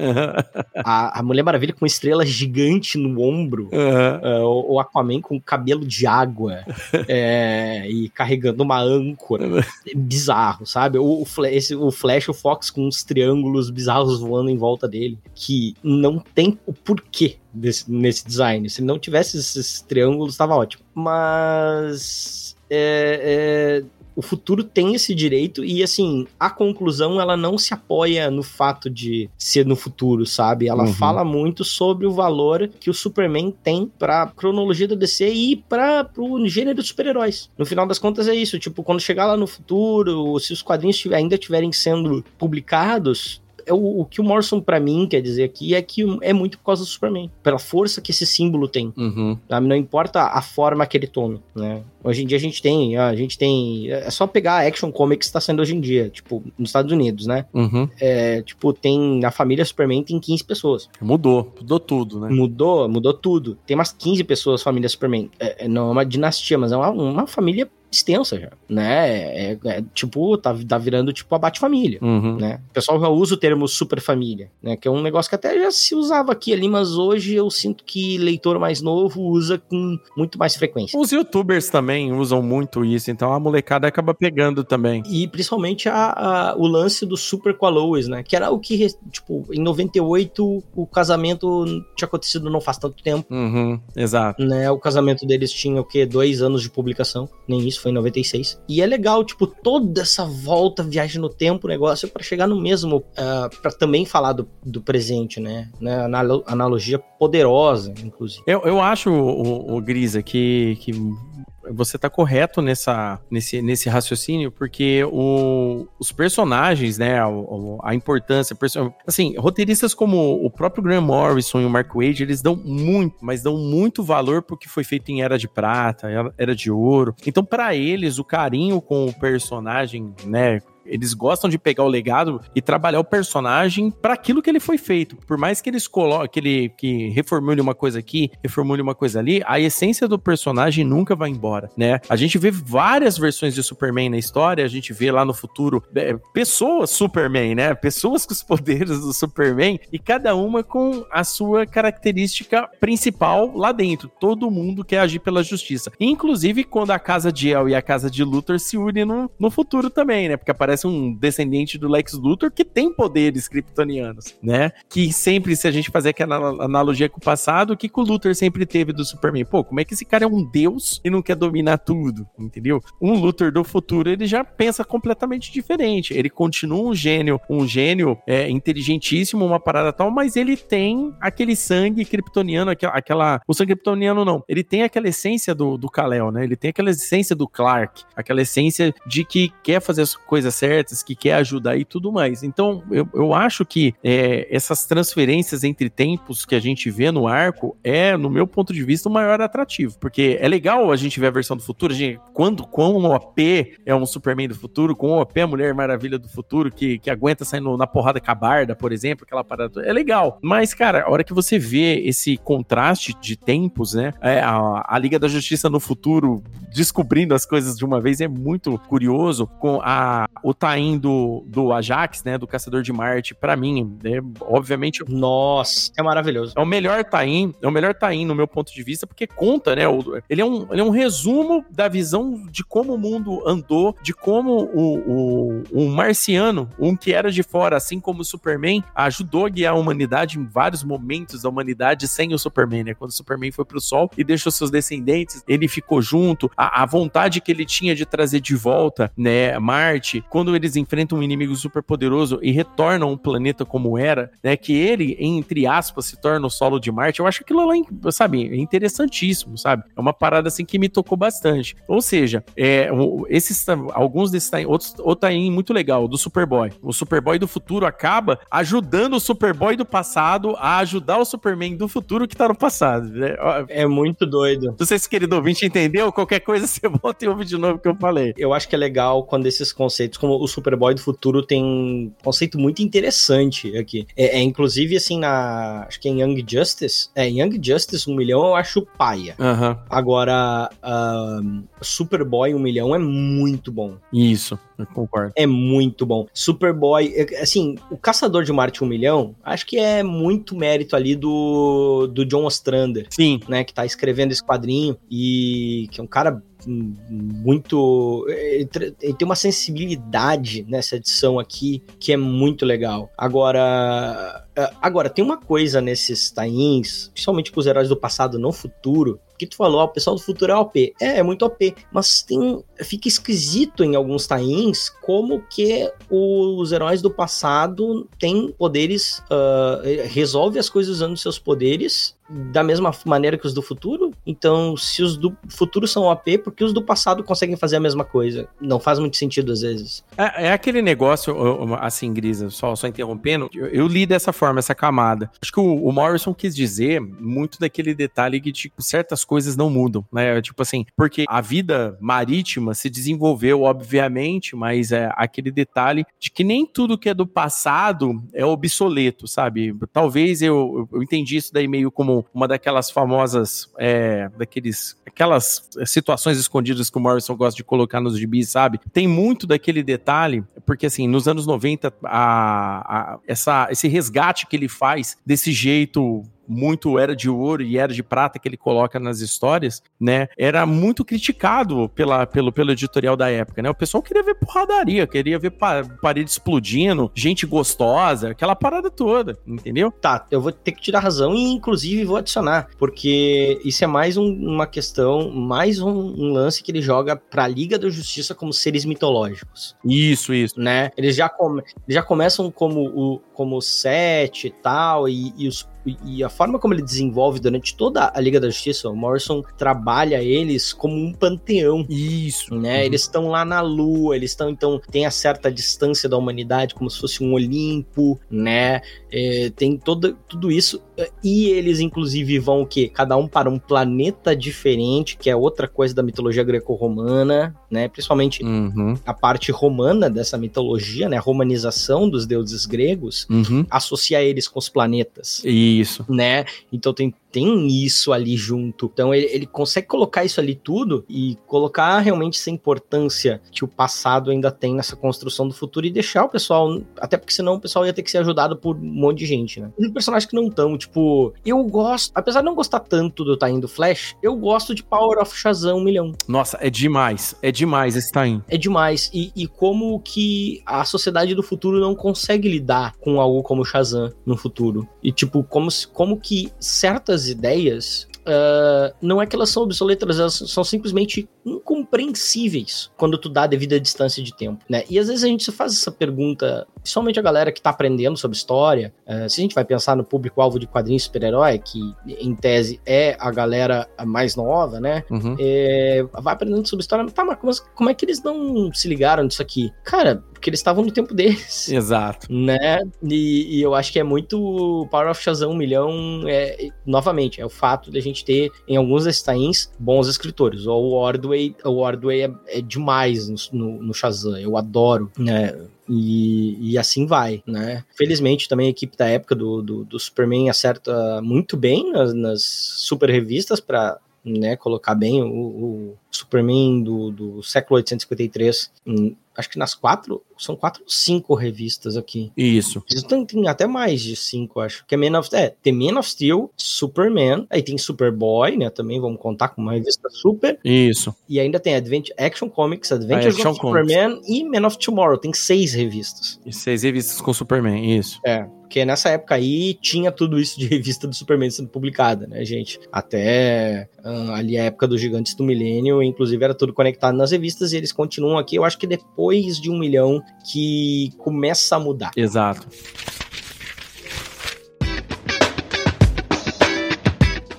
a, a Mulher Maravilha com estrela gigante no ombro, uhum. uh, o Aquaman com cabelo de água é, e carregando uma âncora. É bizarro, sabe? O, o, esse, o Flash, o Fox com uns triângulos bizarros voando em volta dele, que não tem o porquê desse, nesse design. Se não tivesse esses triângulos, estava ótimo. Mas. É, é, o futuro tem esse direito e assim, a conclusão ela não se apoia no fato de ser no futuro, sabe? Ela uhum. fala muito sobre o valor que o Superman tem pra cronologia da DC e para pro gênero de super-heróis. No final das contas é isso, tipo, quando chegar lá no futuro, se os quadrinhos ainda estiverem sendo publicados, é o, o, que o Morrison para mim quer dizer aqui é que é muito por causa do Superman, pela força que esse símbolo tem. Uhum. Não importa a forma que ele tome, né? Hoje em dia a gente tem, a gente tem, é só pegar a Action Comics que está sendo hoje em dia, tipo, nos Estados Unidos, né? Uhum. É, tipo, tem, a família Superman tem 15 pessoas. Mudou, mudou tudo, né? Mudou, mudou tudo. Tem umas 15 pessoas família Superman. É, é, não é uma dinastia, mas é uma, uma família extensa já, né? É, é, tipo, tá, tá virando tipo a Bate-Família, uhum. né? O pessoal já usa o termo super família, né? Que é um negócio que até já se usava aqui ali, mas hoje eu sinto que leitor mais novo usa com muito mais frequência. Os youtubers também usam muito isso, então a molecada acaba pegando também. E principalmente a, a o lance do super com a Lois, né? Que era o que, tipo, em 98 o casamento tinha acontecido não faz tanto tempo. Uhum, exato. Né? O casamento deles tinha o quê? Dois anos de publicação, nem isso foi em 96. E é legal, tipo, toda essa volta, viagem no tempo, negócio, para chegar no mesmo, uh, ah, para também falar do, do presente, né? né? Analogia poderosa, inclusive. Eu, eu acho, o, o Grisa, que, que você está correto nessa, nesse, nesse raciocínio, porque o, os personagens, né, a, a importância, assim, roteiristas como o próprio Graham Morrison e o Mark Wade, eles dão muito, mas dão muito valor pro que foi feito em Era de Prata, Era de Ouro. Então, para eles, o carinho com o personagem, né, eles gostam de pegar o legado e trabalhar o personagem para aquilo que ele foi feito. Por mais que eles coloquem, que ele que reformule uma coisa aqui, reformule uma coisa ali, a essência do personagem nunca vai embora, né? A gente vê várias versões de Superman na história, a gente vê lá no futuro é, pessoas Superman, né? Pessoas com os poderes do Superman e cada uma com a sua característica principal lá dentro. Todo mundo quer agir pela justiça. Inclusive quando a casa de El e a casa de Luthor se unem no, no futuro também, né? Porque aparece parece um descendente do Lex Luthor que tem poderes kryptonianos, né? Que sempre, se a gente fazer aquela analogia com o passado, o que, que o Luthor sempre teve do Superman? Pô, como é que esse cara é um deus e não quer dominar tudo, entendeu? Um Luthor do futuro, ele já pensa completamente diferente. Ele continua um gênio, um gênio é, inteligentíssimo, uma parada tal, mas ele tem aquele sangue kryptoniano, aquela, aquela o sangue kryptoniano não, ele tem aquela essência do, do Kal-El, né? Ele tem aquela essência do Clark, aquela essência de que quer fazer as coisas certas que quer ajudar e tudo mais. Então, eu, eu acho que é, essas transferências entre tempos que a gente vê no arco é, no meu ponto de vista, o maior atrativo. Porque é legal a gente ver a versão do futuro, a gente, quando com o OP é um Superman do futuro, com o OP é a Mulher Maravilha do futuro, que, que aguenta saindo na porrada com a Barda, por exemplo, aquela parada. É legal. Mas, cara, a hora que você vê esse contraste de tempos, né? É, a, a Liga da Justiça no futuro descobrindo as coisas de uma vez é muito curioso com a, o tain do, do Ajax, né? Do Caçador de Marte, para mim, é, obviamente. Nossa, é maravilhoso. É o melhor tain, é o melhor tain no meu ponto de vista, porque conta, né? O, ele, é um, ele é um resumo da visão de como o mundo andou, de como o, o, o marciano, um que era de fora, assim como o Superman, ajudou a guiar a humanidade em vários momentos da humanidade sem o Superman, né? Quando o Superman foi pro sol e deixou seus descendentes, ele ficou junto, a, a vontade que ele tinha de trazer de volta, né, Marte, quando eles enfrentam um inimigo super poderoso e retornam um planeta como era, né? Que ele, entre aspas, se torna o solo de Marte. Eu acho aquilo lá, sabe, é interessantíssimo, sabe? É uma parada assim que me tocou bastante. Ou seja, é, esses alguns desses outros, outro aí muito legal, do Superboy. O Superboy do futuro acaba ajudando o Superboy do passado a ajudar o Superman do futuro que tá no passado. Né? É muito doido. Não sei se querido ouvinte entendeu, qualquer coisa você volta e ouve de novo o que eu falei. Eu acho que é legal quando esses conceitos, o Super Superboy do futuro tem um conceito muito interessante aqui. É, é, inclusive, assim, na. Acho que é em Young Justice. É, em Young Justice, um milhão eu acho paia. Uhum. Agora, uh, Superboy, um milhão é muito bom. Isso, concordo. É muito bom. Superboy, é, assim, o Caçador de Marte, um milhão, acho que é muito mérito ali do, do John Ostrander. Sim. Né, que tá escrevendo esse quadrinho e que é um cara muito. Ele tem uma sensibilidade nessa edição aqui que é muito legal. Agora. Agora, tem uma coisa nesses tains, principalmente com os heróis do passado no futuro, que tu falou, ah, o pessoal do futuro é OP. É, é muito OP, mas tem fica esquisito em alguns tains como que os heróis do passado têm poderes, uh, resolve as coisas usando seus poderes da mesma maneira que os do futuro. Então, se os do futuro são OP, por que os do passado conseguem fazer a mesma coisa? Não faz muito sentido às vezes. É, é aquele negócio, assim, Grisa, só, só interrompendo, eu, eu, li dessa forma, essa camada. Acho que o, o, Morrison quis dizer muito daquele detalhe que, tipo, certas coisas não mudam, né? Tipo assim, porque a vida marítima se desenvolveu, obviamente, mas é aquele detalhe de que nem tudo que é do passado é obsoleto, sabe? Talvez eu, eu entendi isso daí meio como uma daquelas famosas, é, daqueles, aquelas situações escondidas que o Morrison gosta de colocar nos gibis, sabe? Tem muito daquele detalhe, porque assim, nos anos 90, a, a, essa, esse resgate que ele faz desse jeito muito era de ouro e era de prata que ele coloca nas histórias, né? Era muito criticado pela, pelo, pelo editorial da época, né? O pessoal queria ver porradaria, queria ver pa parede explodindo, gente gostosa, aquela parada toda, entendeu? Tá, eu vou ter que tirar razão e inclusive vou adicionar, porque isso é mais um, uma questão, mais um, um, lance que ele joga pra Liga da Justiça como seres mitológicos. Isso, isso. Né? Eles já, come, já começam como o como sete e tal, e, e os e a forma como ele desenvolve durante toda a Liga da Justiça, o Morrison trabalha eles como um panteão. Isso. Né? Uhum. Eles estão lá na Lua, eles estão, então, tem a certa distância da humanidade, como se fosse um Olimpo, né? É, tem todo, tudo isso. E eles, inclusive, vão o quê? Cada um para um planeta diferente, que é outra coisa da mitologia greco-romana, né? Principalmente uhum. a parte romana dessa mitologia, né? A romanização dos deuses gregos, uhum. associa eles com os planetas. Isso. Né? Então tem tem isso ali junto. Então ele, ele consegue colocar isso ali tudo e colocar realmente essa importância que o passado ainda tem nessa construção do futuro e deixar o pessoal. Até porque senão o pessoal ia ter que ser ajudado por um monte de gente, né? E personagens que não estão, tipo, eu gosto, apesar de não gostar tanto do Tain do Flash, eu gosto de Power of Shazam um milhão. Nossa, é demais. É demais esse Tain. É demais. E, e como que a sociedade do futuro não consegue lidar com algo como Shazam no futuro. E, tipo, como, como que certas ideias uh, não é que elas são obsoletas, elas são simplesmente incompreensíveis quando tu dá a devida distância de tempo, né? E às vezes a gente faz essa pergunta, principalmente a galera que tá aprendendo sobre história, uh, se a gente vai pensar no público-alvo de quadrinhos super-herói, que em tese é a galera mais nova, né? Uhum. É, vai aprendendo sobre história, tá, mas como, é que eles não se ligaram disso aqui? Cara, porque eles estavam no tempo deles. Exato. Né? E, e, eu acho que é muito Power of Shazam 1 milhão, é, novamente, é o fato de a gente ter em alguns destains bons escritores. O Ordway, o Ordway é, é demais no, no, no Shazam, eu adoro, né? E, e, assim vai, né? Felizmente também a equipe da época do, do, do Superman acerta muito bem nas, nas super revistas para né, colocar bem o, o Superman do, do século 853 em, acho que nas quatro são quatro ou cinco revistas aqui. Isso. Tem, tem, até mais de cinco, acho. Que é Man of, é, tem Man of Steel, Superman, aí tem Superboy, né? Também vamos contar com uma revista super. Isso. E ainda tem Advent Action Comics, Adventures Action of Comics. Superman e Man of Tomorrow. Tem seis revistas. E seis revistas com Superman, isso. É. Porque nessa época aí tinha tudo isso de revista do Superman sendo publicada, né, gente? Até uh, ali a época dos Gigantes do Milênio, inclusive era tudo conectado nas revistas e eles continuam aqui. Eu acho que depois de um milhão que começa a mudar. Exato.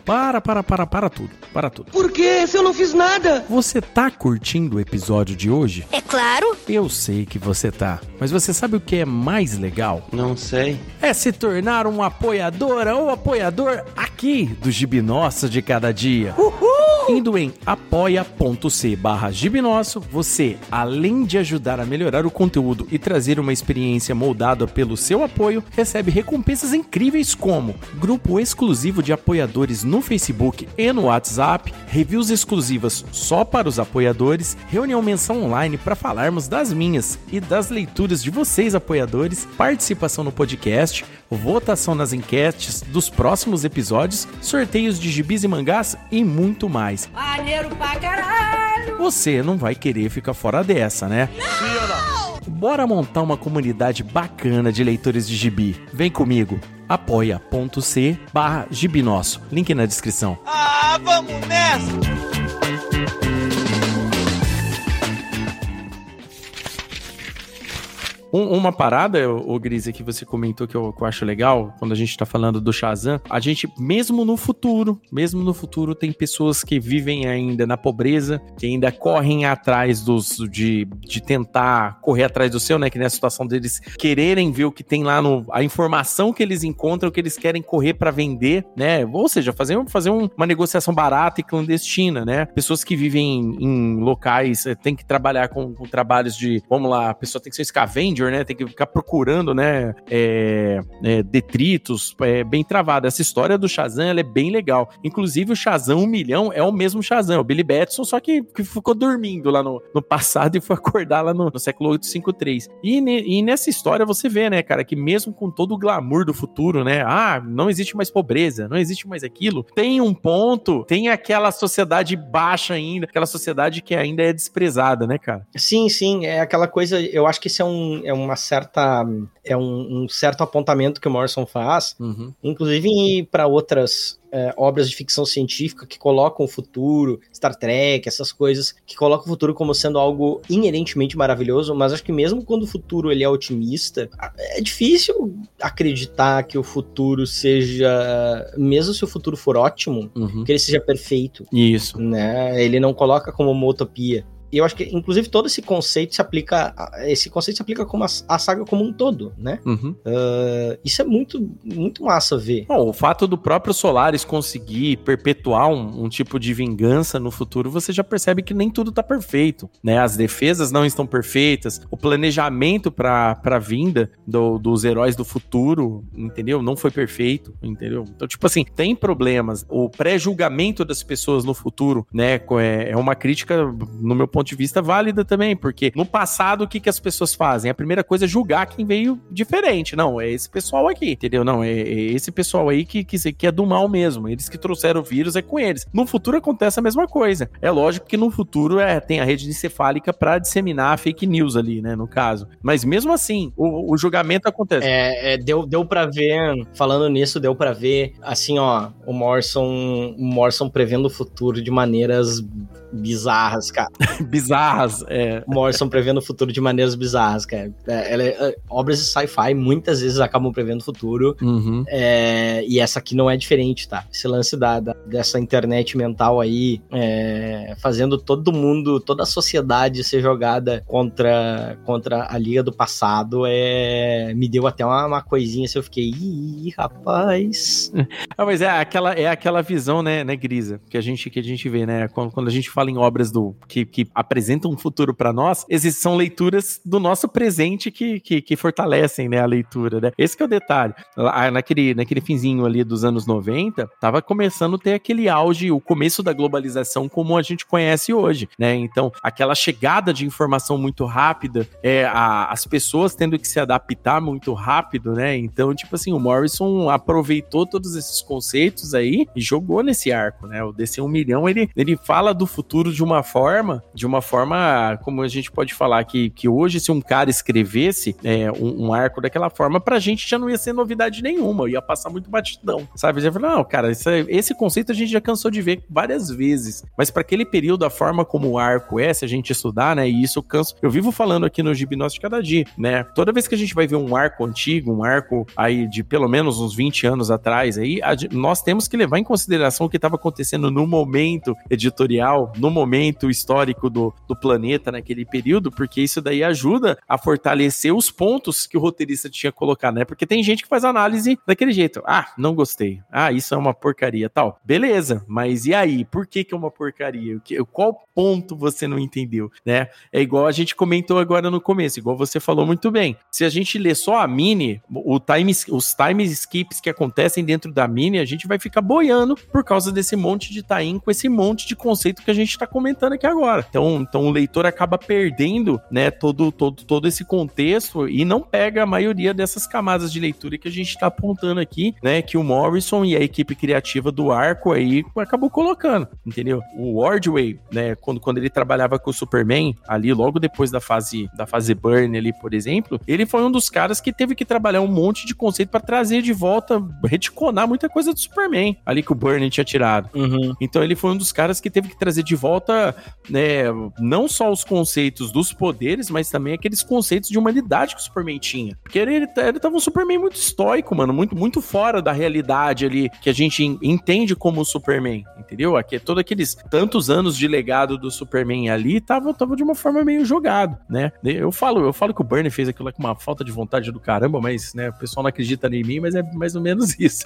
Para, para, para, para tudo. Para tudo. Por quê? Se eu não fiz nada? Você tá curtindo o episódio de hoje? É claro. Eu sei que você tá. Mas você sabe o que é mais legal? Não sei. É se tornar um apoiadora ou apoiador aqui do Gibi Nosso de cada dia. Uhul! Indo em apoia.c barra Gibinosso, você, além de ajudar a melhorar o conteúdo e trazer uma experiência moldada pelo seu apoio, recebe recompensas incríveis como grupo exclusivo de apoiadores no Facebook e no WhatsApp, reviews exclusivas só para os apoiadores, reunião mensal online para falarmos das minhas e das leituras de vocês apoiadores, participação no podcast, votação nas enquetes dos próximos episódios, sorteios de gibis e mangás e muito mais. Maneiro pra caralho! Você não vai querer ficar fora dessa, né? Não! Bora montar uma comunidade bacana de leitores de gibi. Vem comigo, apoia.c barra gibinosso. Link na descrição. Ah, vamos nessa! Um- uma parada, o Grise, que você comentou que eu, que eu acho legal, quando a gente tá falando do Shazam, a gente, mesmo no futuro, mesmo no futuro, tem pessoas que vivem ainda na pobreza, que ainda correm atrás dos, de, de tentar correr atrás do seu, né? Que nem a situação deles quererem ver o que tem lá no. a informação que eles encontram, que eles querem correr pra vender, né? Ou seja, fazer, fazer um- uma negociação barata e clandestina, né? Pessoas que vivem em locais, eh, tem que trabalhar com, com trabalhos de. Vamos lá, a pessoa tem que ser scavenger, né? Tem que ficar procurando, né? é, é, detritos, é bem travada. Essa história do Shazam ela é bem legal. Inclusive, o Shazam 1 milhão é o mesmo Shazam, o Billy Batson, só que, que ficou dormindo lá no, no passado e foi acordar lá no, no século 853. E, ne- e nessa história você vê, né, cara, que mesmo com todo o glamour do futuro, né? Ah, não existe mais pobreza, não existe mais aquilo. Tem um ponto, tem aquela sociedade baixa ainda, aquela sociedade que ainda é desprezada, né, cara? Sim, sim, é aquela coisa. Eu acho que isso é, um, é uma certa. É um, um certo apontamento que o Morrison faz, Uhum. inclusive para outras é, obras de ficção científica que colocam o futuro, Star Trek, essas coisas, que colocam o futuro como sendo algo inerentemente maravilhoso, mas acho que mesmo quando o futuro ele é otimista, é difícil acreditar que o futuro seja, mesmo se o futuro for ótimo, Uhum. que ele seja perfeito Isso. né? Ele não coloca como uma utopia. E eu acho que, inclusive, todo esse conceito se aplica. a- Esse conceito se aplica como a, a saga como um todo, né? Uhum. Uh, isso é muito, muito massa ver. Bom, o fato do próprio Solaris conseguir perpetuar um, um tipo de vingança no futuro, você já percebe que nem tudo tá perfeito, né? As defesas não estão perfeitas, o planejamento pra, pra vinda do- dos heróis do futuro, entendeu? Não foi perfeito, entendeu? Então, tipo assim, tem problemas. O pré-julgamento das pessoas no futuro, né? É, é uma crítica, no meu ponto de vista, válida também, porque no passado, o que, que as pessoas fazem? A primeira coisa é julgar quem veio diferente. Não, é esse pessoal aqui, entendeu? Não, é, é esse pessoal aí que, que, que é do mal mesmo. Eles que trouxeram o vírus, é com eles. No futuro acontece a mesma coisa. É lógico que no futuro é, tem a rede encefálica pra disseminar fake news ali, né? No caso. Mas mesmo assim, o, o julgamento acontece. É, é, deu, deu para ver, falando nisso, deu pra ver, assim, ó, o Morrison, o Morrison prevendo o futuro de maneiras bizarras, cara. Bizarras. É. O Morrison prevendo o futuro de maneiras bizarras, cara. É, ela é- é, obras de sci-fi muitas vezes acabam prevendo o futuro. Uhum. É, e essa aqui não é diferente, tá? Esse lance da, da- dessa internet mental aí, é, fazendo todo mundo, toda a sociedade ser jogada contra, contra a Liga do Passado, é, me deu até uma, uma coisinha assim, eu fiquei, ih, rapaz. Ah, mas é aquela, é aquela visão, né, né, Grisa, que a gente, que a gente vê, né, quando, quando a gente fala em obras do que, que apresentam um futuro pra nós, esses são leituras do nosso presente que, que, que fortalecem, né, a leitura, né? Esse é o detalhe. Lá, naquele, naquele finzinho ali dos anos 90, tava começando a ter aquele auge, o começo da globalização como a gente conhece hoje, né? Então, aquela chegada de informação muito rápida, é, a- as pessoas tendo que se adaptar muito rápido, né? Então, tipo assim, o Morrison aproveitou todos esses conceitos aí e jogou nesse arco, né? O DC 1 milhão, ele, ele fala do futuro de uma forma, de uma forma, como a gente pode falar, que, que hoje, se um cara escrevesse é, um, um arco daquela forma, pra gente já não ia ser novidade nenhuma, ia passar muito batidão, sabe? Já falou, não, cara, isso é- esse conceito a gente já cansou de ver várias vezes, mas para aquele período, a forma como o arco é, se a gente estudar, né? E isso eu canso. Eu vivo falando aqui no Gibi Nosso de Cada Dia, né? Toda vez que a gente vai ver um arco antigo, um arco aí de pelo menos uns 20 anos atrás, aí a nós temos que levar em consideração o que estava acontecendo no momento editorial, no momento histórico do, do planeta naquele período, porque isso daí ajuda a fortalecer os pontos que o roteirista tinha colocado, né? Porque tem gente que faz análise daquele jeito. Ah, não gostei. Ah, isso é uma porcaria, tal. Beleza, mas e aí? Por que que é uma porcaria? Qual ponto você não entendeu, né? É igual a gente comentou agora no começo, igual você falou muito bem. Se a gente ler só a mini, o time, os time skips que acontecem dentro da mini, a gente vai ficar boiando por causa desse monte de tain com esse monte de conceito que a gente tá comentando aqui agora. Então, então o leitor acaba perdendo, né, todo, todo, todo esse contexto e não pega a maioria dessas camadas de leitura que a gente tá apontando aqui, né, que o Morrison e a equipe criativa do arco aí acabou colocando, entendeu? O Ordway, né, quando, quando ele trabalhava com o Superman, ali logo depois da fase da fase Burn ali, por exemplo, ele foi um dos caras que teve que trabalhar um monte de conceito para trazer de volta, reticonar muita coisa do Superman, ali que o Burn tinha tirado. Uhum. Então ele foi um dos caras que teve que trazer de volta né, não só os conceitos dos poderes, mas também aqueles conceitos de humanidade que o Superman tinha. Porque ele, ele, ele tava um Superman muito estoico, mano, muito, muito fora da realidade ali que a gente entende como o Superman, entendeu? Aqui, todos aqueles tantos anos de legado do Superman ali tava, tava de uma forma meio jogado, né? Eu falo, eu falo que o Bernie fez aquilo com uma falta de vontade do caramba, mas né, o pessoal não acredita em mim, mas é mais ou menos isso.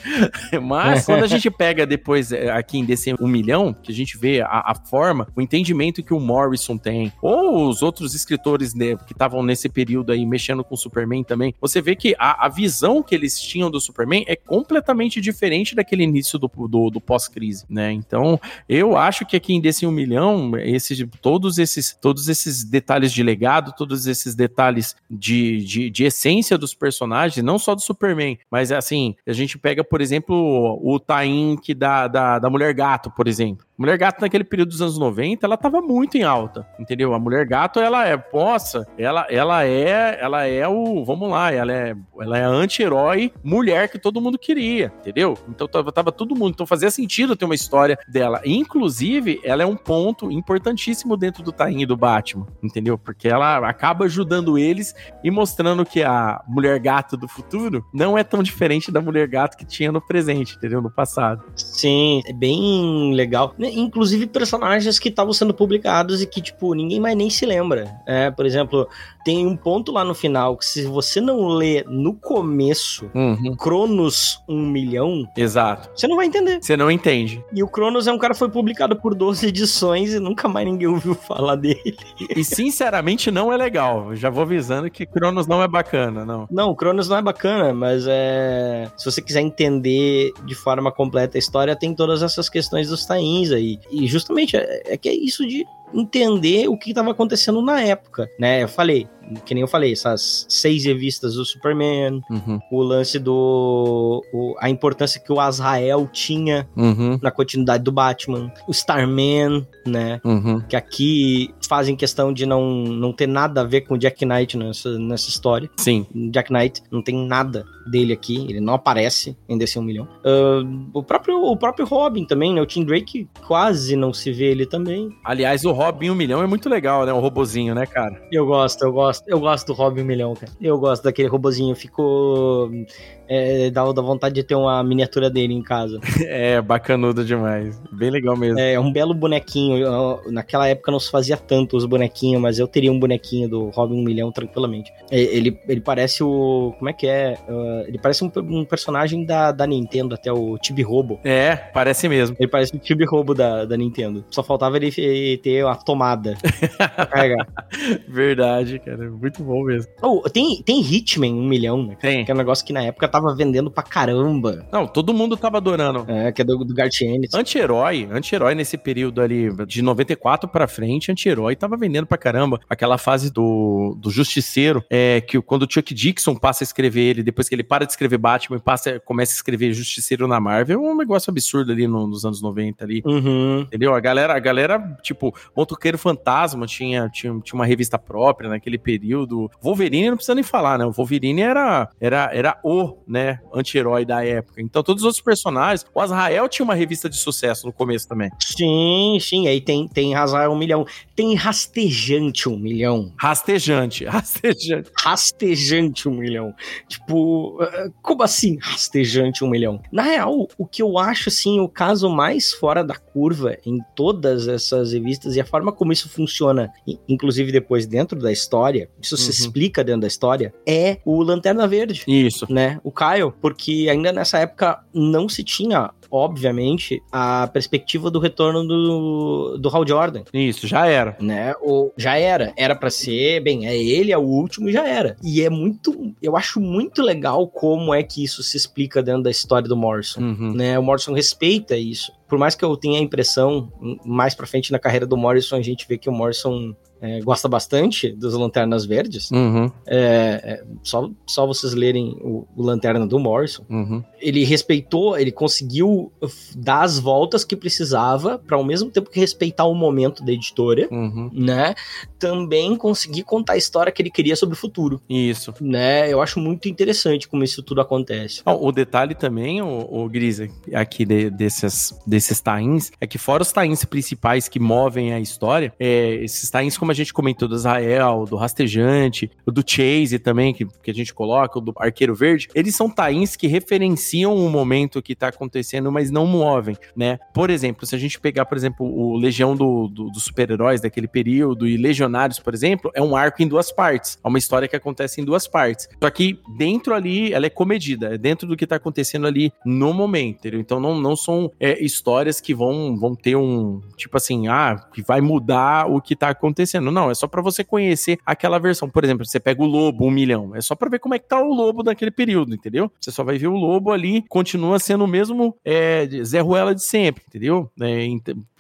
mas quando a gente pega depois é, aqui em DC um milhão, que a gente vê a, a forma, o entendimento que o Morrison tem, ou os outros escritores né, que estavam nesse período aí mexendo com o Superman também, você vê que a, a, visão que eles tinham do Superman é completamente diferente daquele início do, do, do pós-crise, né? Então, eu acho que aqui em DC um milhão, esse, todos esses todos esses detalhes de legado, todos esses detalhes de, de, de essência dos personagens, não só do Superman, mas assim, a gente pega, por exemplo, o Tain que da, da, da Mulher Gato, por exemplo. Mulher Gato naquele período dos anos 90, ela tava muito em alta, entendeu? A Mulher Gato, ela é, poça, ela, ela é, ela é o, vamos lá, ela é, ela é a anti-herói mulher que todo mundo queria, entendeu? Então tava, tava todo mundo, então fazia sentido ter uma história dela. Inclusive, ela é um ponto importantíssimo dentro do tainho do Batman, entendeu? Porque ela acaba ajudando eles e mostrando que a Mulher Gato do futuro não é tão diferente da Mulher Gato que tinha no presente, entendeu? No passado. Sim, é bem legal. Né, inclusive personagens que estavam sendo publicados e que, tipo, ninguém mais nem se lembra. É, por exemplo, tem um ponto lá no final que se você não lê no começo uhum. Cronos 1 milhão, exato, você não vai entender. Você não entende. E o Cronos é um cara que foi publicado por 12 edições e nunca mais ninguém ouviu falar dele. E sinceramente não é legal. Já vou avisando que Cronos não é bacana, não. Não, o Cronos não é bacana, mas é se você quiser entender de forma completa a história, tem todas essas questões dos tains aí. E justamente é, é que é isso de entender o que estava acontecendo na época, né? Eu falei, que nem eu falei, essas seis revistas do Superman, uhum. o lance do. O, a importância que o Azrael tinha uhum. na continuidade do Batman, o Starman, né? Uhum. Que aqui fazem questão de não, não ter nada a ver com o Jack Knight nessa, nessa história. Sim. Jack Knight não tem nada dele aqui, ele não aparece em DC 1 milhão. Uh, o, próprio, o próprio Robin também, né? O Tim Drake quase não se vê ele também. Aliás, o Robin 1 milhão é muito legal, né? O robozinho, né, cara? Eu gosto, eu gosto. Eu gosto do Robin 1 milhão, cara. Eu gosto daquele robozinho. Ficou é, dá, dá vontade de ter uma miniatura dele em casa. é, bacanudo demais. Bem legal mesmo. É, um belo bonequinho. Eu, naquela época não se fazia tanto os bonequinhos, mas eu teria um bonequinho do Robin 1 milhão tranquilamente. Ele, ele parece o. Como é que é? Uh, ele parece um, um, personagem da, da Nintendo, até o Tibi Robo. É, parece mesmo. Ele parece o Tibi Robo da, da Nintendo. Só faltava ele ter a tomada pra carregar. Verdade, cara. Muito bom mesmo. Oh, tem, tem Hitman 1 milhão, né? Tem. Que é um negócio que na época tava vendendo pra caramba. Não, todo mundo tava adorando. É, que é do, do Garth Ennis. Anti-herói, anti-herói nesse período ali, de 94 pra frente, anti-herói tava vendendo pra caramba. Aquela fase do, do Justiceiro, é que quando o Chuck Dixon passa a escrever ele, depois que ele para de escrever Batman e passa, começa a escrever Justiceiro na Marvel, é um negócio absurdo ali no, nos anos 90 ali. Uhum. Entendeu? A galera, a galera, tipo, Motoqueiro Fantasma tinha, tinha, tinha uma revista própria naquele período. Wolverine não precisa nem falar, né? O Wolverine era, era, era o, né, anti-herói da época. Então, todos os outros personagens. O Azrael tinha uma revista de sucesso no começo também. Sim, sim. Aí tem, tem Azrael um milhão. Tem Rastejante um milhão. Rastejante, rastejante. Rastejante um milhão. Tipo, como assim rastejante um milhão? Na real, o que eu acho, assim, o caso mais fora da curva em todas essas revistas e a forma como isso funciona, inclusive depois dentro da história, isso uhum. se explica dentro da história, é o Lanterna Verde. Isso. Né? O Kyle, porque ainda nessa época não se tinha obviamente, a perspectiva do retorno do, do Hal Jordan. Isso, já era. Né? O, já era. Era para ser, bem, é ele, é o último e já era. E é muito, eu acho muito legal como é que isso se explica dentro da história do Morrison. Uhum. Né? O Morrison respeita isso. Por mais que eu tenha a impressão, mais pra frente na carreira do Morrison, a gente vê que o Morrison é, gosta bastante dos Lanternas Verdes. Uhum. É, é, só, só vocês lerem o, o Lanterna do Morrison. Uhum. Ele respeitou, ele conseguiu dar as voltas que precisava para ao mesmo tempo que respeitar o momento da editora, uhum. né? Também conseguir contar a história que ele queria sobre o futuro. Isso. Né? Eu acho muito interessante como isso tudo acontece. O detalhe também, o, o Grisa, aqui de, desses, desses tains é que fora os tains principais que movem a história, é, esses tains, como a gente comentou, do Israel, do Rastejante, do Chase também, que, que a gente coloca, do Arqueiro Verde, eles são tains que referenciam o momento que tá acontecendo, mas não movem, né? Por exemplo, se a gente pegar, por exemplo, o Legião do, do, dos super-heróis daquele período e Legionários, por exemplo, é um arco em duas partes. É uma história que acontece em duas partes. Só que dentro ali, ela é comedida, é dentro do que tá acontecendo ali no momento, entendeu? Então não, não são é, histórias que vão, vão ter um, tipo assim, ah, que vai mudar o que tá acontecendo. Não, é só para você conhecer aquela versão. Por exemplo, você pega o Lobo, um milhão, é só para ver como é que tá o Lobo naquele período, entendeu? Você só vai ver o Lobo ali, continua sendo o mesmo é, Zé Ruela de sempre, entendeu? É,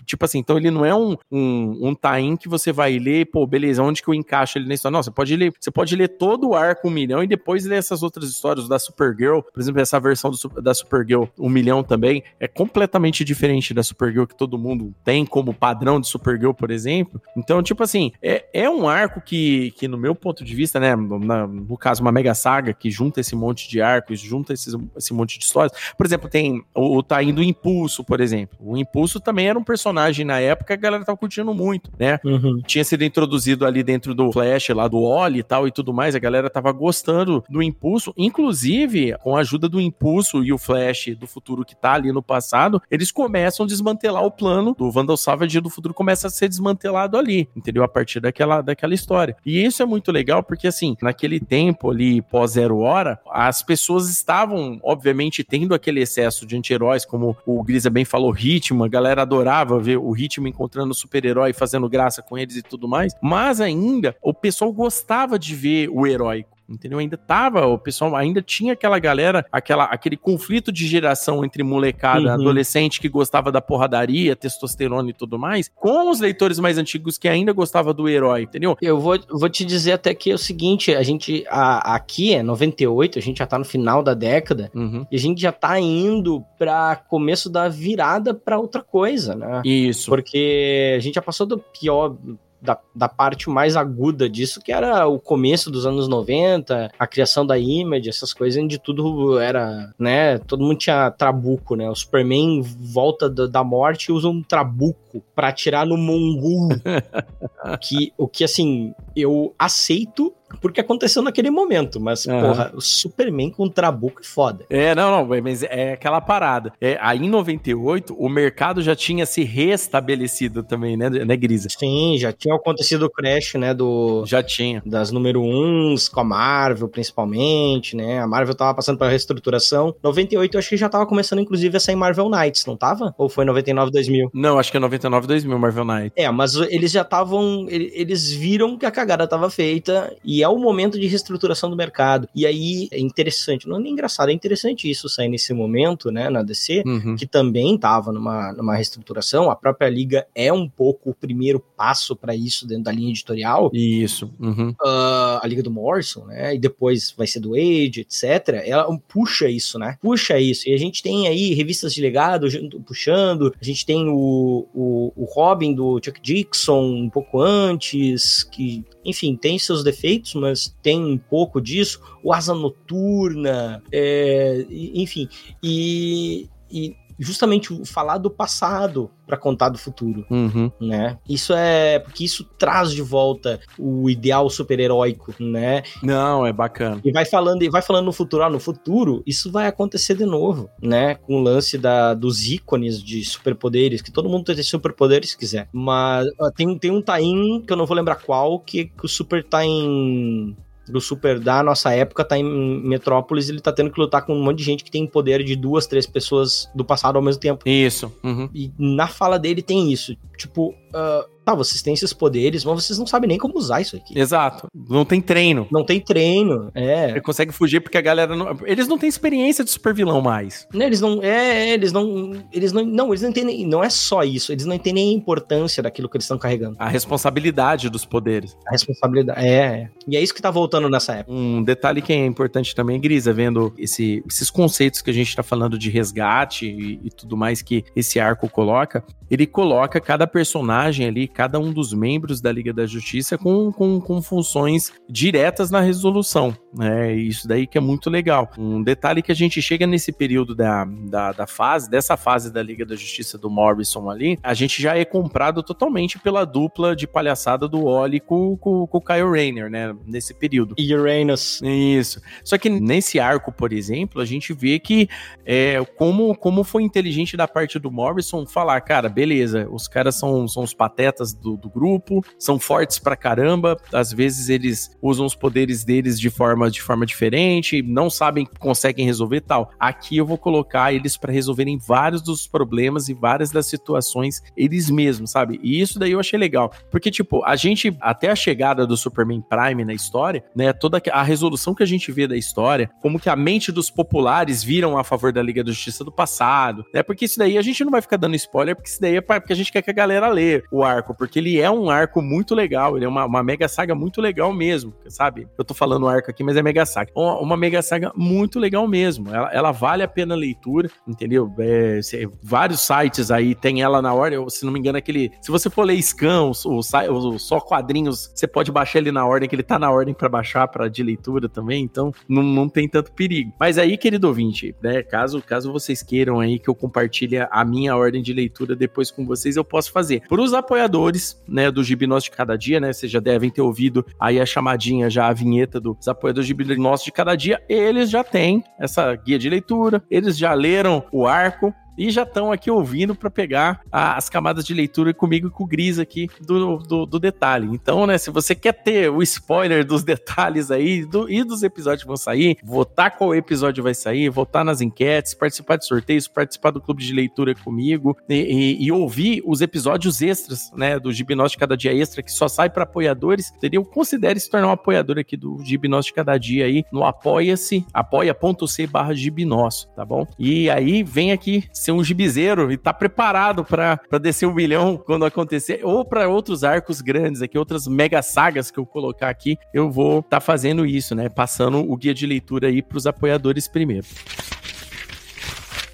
Tipo assim, então ele não é um, um, um tain que você vai ler, pô, beleza, onde que eu encaixo ele na história? Não, você pode ler, você pode ler todo o arco um milhão e depois ler essas outras histórias da Supergirl, por exemplo, essa versão do, da Supergirl um milhão também, é completamente diferente da Supergirl que todo mundo tem como padrão de Supergirl, por exemplo. Então, tipo assim, é, é um arco que, que, no meu ponto de vista, né, na, no caso, uma mega saga que junta esse monte de arcos, junta esses, esse monte de histórias. Por exemplo, tem o, o Tain do Impulso, por exemplo. O Impulso também era um personagem na época, a galera tava curtindo muito, né? Uhum. Tinha sido introduzido ali dentro do Flash, lá do Oli e tal e tudo mais, a galera tava gostando do Impulso, inclusive com a ajuda do Impulso e o Flash do futuro que tá ali no passado, eles começam a desmantelar o plano do Vandal Savage do futuro começa a ser desmantelado ali, entendeu? Partir daquela, daquela história. E isso é muito legal porque, assim, naquele tempo ali, pós zero hora, as pessoas estavam, obviamente, tendo aquele excesso de anti-heróis, como o Grisa bem falou, ritmo, a galera adorava ver o ritmo encontrando super-herói, fazendo graça com eles e tudo mais, mas ainda o pessoal gostava de ver o herói entendeu? Ainda tava, o pessoal ainda tinha aquela galera, aquela, aquele conflito de geração entre molecada, uhum. adolescente que gostava da porradaria, testosterona e tudo mais, com os leitores mais antigos que ainda gostava do herói, entendeu? Eu vou, vou te dizer até que é o seguinte, a gente, a, aqui é 98, a gente já tá no final da década, uhum. e a gente já tá indo pra começo da virada pra outra coisa, né? Isso. Porque a gente já passou do pior da, da parte mais aguda disso, que era o começo dos anos 90, a criação da Image, essas coisas, onde tudo era, né, todo mundo tinha trabuco, né, o Superman volta da, da morte e usa um trabuco para atirar no Mongul, que, o que, assim, eu aceito porque aconteceu naquele momento, mas, uhum. porra, o Superman com o Trabuco é foda. É, não, não, mas é aquela parada. É, aí em 98, o mercado já tinha se restabelecido também, né, né Grisa? Sim, já tinha acontecido o crash, né, do... Já tinha. Das número 1 com a Marvel, principalmente, né, a Marvel tava passando pela reestruturação. 98 eu acho que já tava começando, inclusive, a sair Marvel Knights, não tava? Ou foi 99, 2000? Não, acho que é 99, 2000 Marvel Knights. É, mas eles já estavam... Eles viram que a cagada tava feita e é o momento de reestruturação do mercado. E aí é interessante, não é nem engraçado, é interessante isso sair nesse momento, né, na DC, uhum. que também estava numa, numa reestruturação. A própria liga é um pouco o primeiro passo para isso dentro da linha editorial. Isso. Uhum. Uh, a liga do Morrison, né, e depois vai ser do Age, etc. Ela puxa isso, né? Puxa isso. E a gente tem aí revistas de legado puxando, a gente tem o, o, o Robin do Chuck Dixon um pouco antes, que enfim, tem seus defeitos, mas tem um pouco disso. O Asa Noturna, é, enfim. E, e justamente falar do passado para contar do futuro, uhum. né? Isso é porque isso traz de volta o ideal super-heróico, né? Não, é bacana. E vai falando e vai falando no futuro, ah, no futuro isso vai acontecer de novo, né? Com o lance da, dos ícones de superpoderes, que todo mundo tem superpoderes se quiser. Mas tem, tem um Tain que eu não vou lembrar qual, que, que o Super Tain do Super da nossa época tá em Metrópolis, ele tá tendo que lutar com um monte de gente que tem poder de duas, três pessoas do passado ao mesmo tempo. Isso. Uhum. E na fala dele tem isso. Tipo, uh, tá, vocês têm esses poderes, mas vocês não sabem nem como usar isso aqui. Exato. Não tem treino. Não tem treino, é. Ele consegue fugir porque a galera não... Eles não têm experiência de super vilão mais. Não, eles não... É, eles não... Eles não... Não, eles não entendem... Não é só isso. Eles não entendem a importância daquilo que eles estão carregando. A responsabilidade dos poderes. A responsabilidade, é, é. E é isso que tá voltando nessa época. Um detalhe que é importante também, Grisa, vendo esse, esses conceitos que a gente tá falando de resgate e, e tudo mais que esse arco coloca, ele coloca cada personagem ali, cada um dos membros da Liga da Justiça com, com, com funções diretas na resolução, né? Isso daí que é muito legal. Um detalhe que a gente chega nesse período da, da, da fase, dessa fase da Liga da Justiça do Morrison ali, a gente já é comprado totalmente pela dupla de palhaçada do Oli com, com, com o Kyle Rayner, né? Nesse período. E Uranus. Isso. Só que nesse arco, por exemplo, a gente vê que é, como, como foi inteligente da parte do Morrison falar, cara, beleza, os caras são, são os patetas do, do grupo, são fortes pra caramba, às vezes eles usam os poderes deles de forma, de forma diferente, não sabem que conseguem resolver tal. Aqui eu vou colocar eles para resolverem vários dos problemas e várias das situações eles mesmos, sabe? E isso daí eu achei legal, porque tipo, a gente até a chegada do Superman Prime na história, né, toda a resolução que a gente vê da história, como que a mente dos populares viram a favor da Liga da Justiça do passado, né? Porque isso daí a gente não vai ficar dando spoiler, porque isso daí é porque a gente quer que a galera lê o arco, porque ele é um arco muito legal, ele é uma, uma mega saga muito legal mesmo, sabe? Eu tô falando arco aqui, mas é mega saga. Uma, uma mega saga muito legal mesmo. Ela, ela vale a pena a leitura, entendeu? É, cê, vários sites aí tem ela na ordem, se não me engano, aquele. Se você for ler Scan, o só quadrinhos, você pode baixar ele na ordem, que ele tá na ordem para baixar para de leitura também, então não, não tem tanto perigo. Mas aí, querido ouvinte, né? Caso, caso vocês queiram aí que eu compartilhe a minha ordem de leitura depois com vocês, eu posso fazer. Para os apoiadores, né, do Gibinós de Cada Dia, né? Vocês já devem ter ouvido aí a chamadinha, já a vinheta dos apoiadores do Gibinós de Cada Dia. Eles já têm essa guia de leitura, eles já leram o arco, e já estão aqui ouvindo para pegar a, as camadas de leitura comigo e com o Gris aqui do, do, do, detalhe. Então, né, se você quer ter o spoiler dos detalhes aí do, e dos episódios que vão sair, votar qual episódio vai sair, votar nas enquetes, participar de sorteios, participar do clube de leitura comigo e, e, e ouvir os episódios extras, né, do Gibnós de Cada Dia Extra, que só sai para apoiadores, entendeu? Considere se tornar um apoiador aqui do Gibnós de Cada Dia aí no apoia-se, apoia.c barra tá bom? E aí vem aqui ser um gibizeiro e tá preparado para descer um milhão quando acontecer, ou para outros arcos grandes aqui, outras mega sagas que eu colocar aqui, eu vou estar tá fazendo isso, né? Passando o guia de leitura aí para os apoiadores primeiro.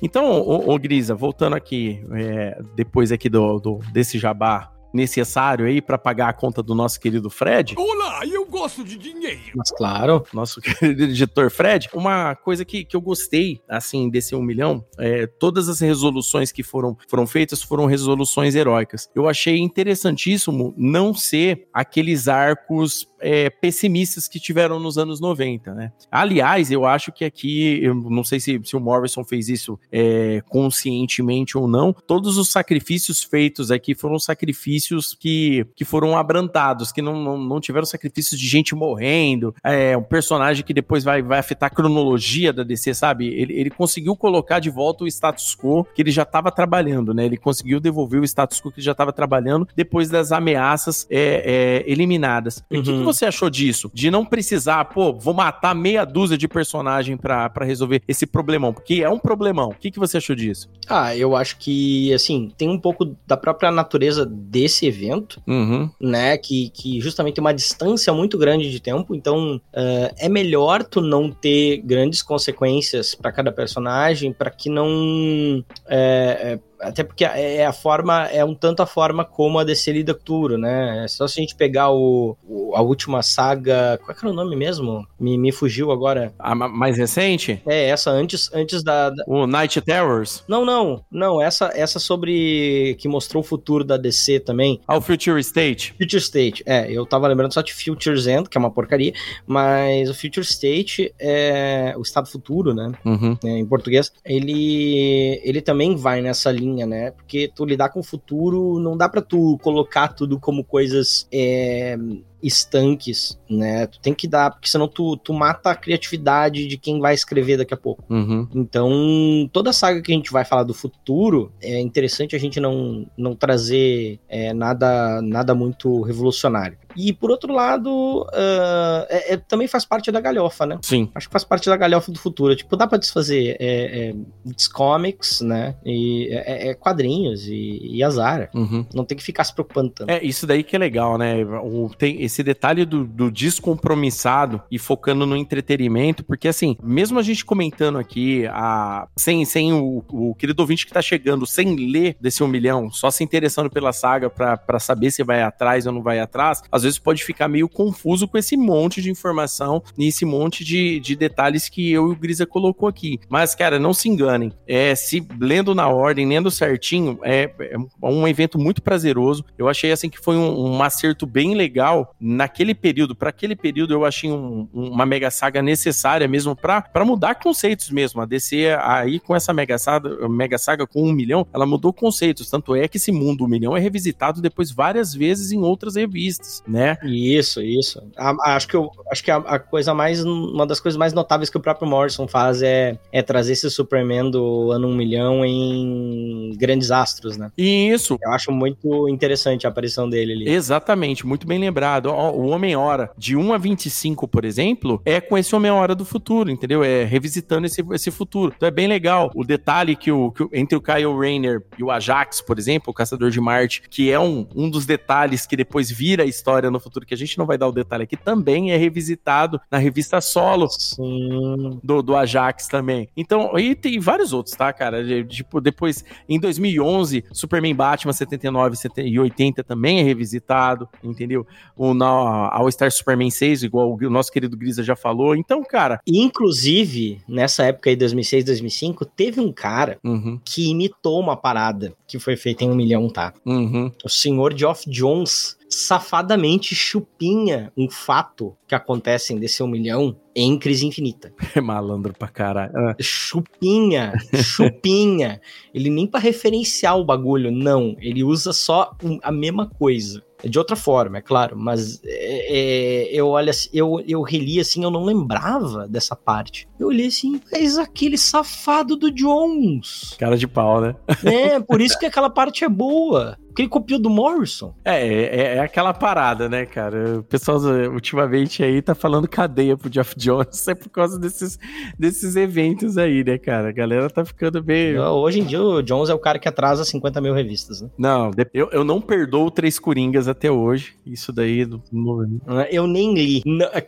Então, ô, Grisa, voltando aqui, é, depois aqui do, do, desse jabá necessário aí para pagar a conta do nosso querido Fred. Olá, eu gosto de dinheiro. Mas claro, nosso querido editor Fred, uma coisa que, que eu gostei, assim, desse um milhão, é, todas as resoluções que foram, foram feitas foram resoluções heróicas. Eu achei interessantíssimo não ser aqueles arcos é, pessimistas que tiveram nos anos 90, né? Aliás, eu acho que aqui, eu não sei se, se o Morrison fez isso é, conscientemente ou não, todos os sacrifícios feitos aqui foram sacrifícios que, que foram abrantados, que não, não, não tiveram sacrifícios de gente morrendo, é, um personagem que depois vai, vai afetar a cronologia da DC, sabe? Ele, ele conseguiu colocar de volta o status quo que ele já estava trabalhando, né? Ele conseguiu devolver o status quo que ele já estava trabalhando depois das ameaças é, é, eliminadas. Uhum. O que, que você achou disso? De não precisar, pô, vou matar meia dúzia de personagem para resolver esse problemão, porque é um problemão. O que, que você achou disso? Ah, eu acho que, assim, tem um pouco da própria natureza desse evento, uhum. né? Que, que justamente tem uma distância muito grande de tempo, então uh, é melhor tu não ter grandes consequências para cada personagem, para que não. É, até porque é a forma, é um tanto a forma como a DC lida com tudo, né? É só se a gente pegar o, o, a última saga. Qual é que era o nome mesmo? Me, me fugiu agora. A mais recente? É, essa antes, antes da, da, O Night Terrors? Não, não. Não, essa, essa sobre. que mostrou o futuro da DC também. Ah, o Future State. Future State, é. Eu tava lembrando só de Future's End, que é uma porcaria, mas o Future State é. o Estado Futuro, né? Uhum. É, em português. Ele, ele também vai nessa linha linha, né? Porque tu lidar com o futuro não dá para tu colocar tudo como coisas é, estanques, né? Tu tem que dar, porque senão tu, tu mata a criatividade de quem vai escrever daqui a pouco. Uhum. Então, toda saga que a gente vai falar do futuro, é interessante a gente não, não trazer é, nada, nada muito revolucionário. E por outro lado, uh, é, é, também faz parte da galhofa, né? Sim. Acho que faz parte da galhofa do futuro. Tipo, dá pra desfazer é, é, comics, né? E é, é quadrinhos e, e azar. Uhum. Não tem que ficar se preocupando tanto. É, isso daí que é legal, né? O, tem, esse detalhe do, do descompromissado e focando no entretenimento, porque assim, mesmo a gente comentando aqui, a, sem, sem o, o querido ouvinte que tá chegando, sem ler desse um milhão, só se interessando pela saga para saber se vai atrás ou não vai atrás, às vezes pode ficar meio confuso com esse monte de informação e esse monte de, de detalhes que eu e o Grisa colocou aqui. Mas, cara, não se enganem. É, se lendo na ordem, lendo certinho, é, é um evento muito prazeroso. Eu achei assim que foi um, um acerto bem legal naquele período. Para aquele período, eu achei um, uma mega saga necessária mesmo para mudar conceitos mesmo. A DC aí com essa mega saga, mega saga com um milhão, ela mudou conceitos. Tanto é que esse mundo um milhão é revisitado depois várias vezes em outras revistas, né? Isso, isso. A, acho que, eu, acho que a, a, coisa mais, uma das coisas mais notáveis que o próprio Morrison faz é, é trazer esse Superman do ano um milhão em grandes astros, né? Isso. Eu acho muito interessante a aparição dele ali. Exatamente, muito bem lembrado. O Homem-Hora de 1 a 25, por exemplo, é com esse Homem-Hora do futuro, entendeu? É revisitando esse, esse futuro. Então é bem legal. O detalhe que, o, que entre o Kyle Rayner e o Ajax, por exemplo, o Caçador de Marte, que é um, um dos detalhes que depois vira a história no futuro, que a gente não vai dar o detalhe aqui, também é revisitado na revista solo do, do Ajax também. Então, e tem vários outros, tá, cara? Tipo, depois, em 2011, Superman Batman 79 e 80 também é revisitado, entendeu? O All Star Superman 6, igual o nosso querido Grisa já falou. Então, cara. Inclusive, nessa época aí, 2006, 2005, teve um cara uhum. que imitou uma parada que foi feita em um milhão, tá? Uhum. O senhor Geoff Jones safadamente chupinha um fato que acontece em DC um milhão em crise infinita. É malandro pra caralho. Ah. Chupinha, chupinha. ele nem para referenciar o bagulho, não. Ele usa só a mesma coisa. De outra forma, é claro, mas é, é, eu olho assim, eu, eu reli assim, eu não lembrava dessa parte. Eu olhei assim, mas aquele safado do Jones. Cara de pau, né? É, por isso que aquela parte é boa. Porque ele copiou do Morrison. É, é, é, aquela parada, né, cara? O pessoal ultimamente aí tá falando cadeia pro Jeff Jones é por causa desses, desses eventos aí, né, cara? A galera tá ficando bem. Hoje em dia o Jones é o cara que atrasa 50 mil revistas, né? Não, eu, eu não perdoo Três Coringas até hoje. Isso daí. Não... Eu nem li.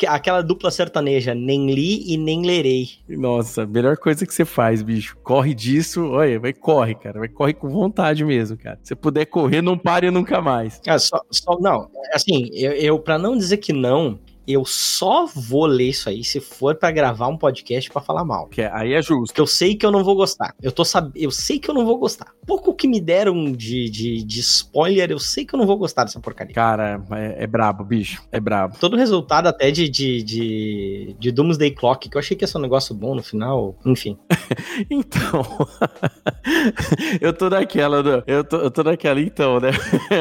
Aquela dupla sertaneja, nem li e nem lerei. Nossa, melhor coisa que você faz, bicho. Corre disso, olha, vai corre, cara. Vai corre com vontade mesmo, cara. Se puder correr não pare nunca mais. Ah, só, só, não, assim, eu, eu para não dizer que não, eu só vou ler isso aí se for para gravar um podcast para falar mal. Que é, aí é justo. Que eu sei que eu não vou gostar. Eu tô sab... eu sei que eu não vou gostar. Pouco que me deram de, de, de spoiler, eu sei que eu não vou gostar dessa porcaria. Cara, é, é brabo, bicho. É brabo. Todo resultado até de, de, de, de Doomsday Clock, que eu achei que ia ser um negócio bom no final, enfim. então, eu tô naquela, do... eu, tô, eu tô naquela então, né?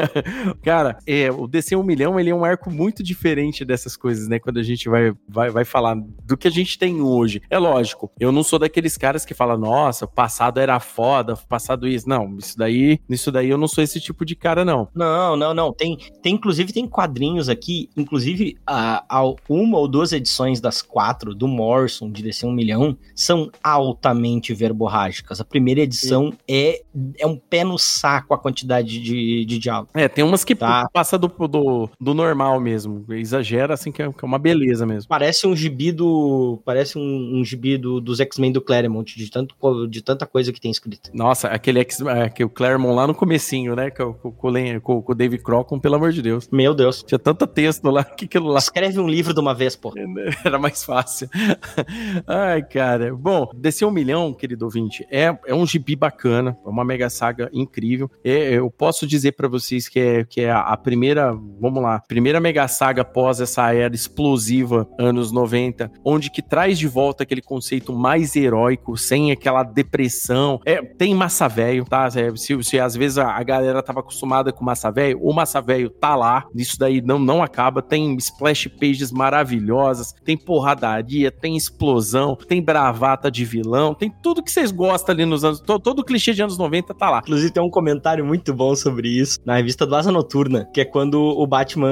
Cara, é, o DC 1 milhão, ele é um arco muito diferente dessas coisas né? Quando a gente vai, vai, vai falar do que a gente tem hoje. É lógico, eu não sou daqueles caras que falam, nossa, passado era foda, passado isso. Não, isso daí, isso daí eu não sou esse tipo de cara, não. Não, não, não. Tem, tem inclusive, tem quadrinhos aqui, inclusive, a, a uma ou duas edições das quatro do Morrison, de DC 1 milhão, são altamente verborrágicas. A primeira edição é, é um pé no saco a quantidade de, de diálogo. É, tem umas que tá. passa do, do, do normal mesmo. Exagera, assim, que é, que é uma beleza mesmo. Parece um gibi do. Parece um, um gibi do, dos X-Men do Claremont, de, tanto, de tanta coisa que tem escrito. Nossa, aquele X, é, que o Claremont lá no comecinho, né? Com, com, com, com o Dave Crockett, pelo amor de Deus. Meu Deus. Tinha tanto texto lá que aquilo lá. Escreve um livro de uma vez, pô. Era mais fácil. Ai, cara. Bom, descer um milhão, querido ouvinte, é, é um gibi bacana, é uma mega saga incrível. É, eu posso dizer para vocês que é, que é a, a primeira, vamos lá, primeira mega saga após essa era explosiva anos 90, onde que traz de volta aquele conceito mais heróico, sem aquela depressão. É, tem massa velho, tá? É, se, se às vezes a, a, galera tava acostumada com massa velho, o massa velho tá lá, isso daí não, não acaba. Tem splash pages maravilhosas, tem porradaria, tem explosão, tem bravata de vilão, tem tudo que vocês gostam ali nos anos. Todo, todo clichê de anos 90 tá lá. Inclusive, tem um comentário muito bom sobre isso na revista do Asa Noturna, que é quando o Batman.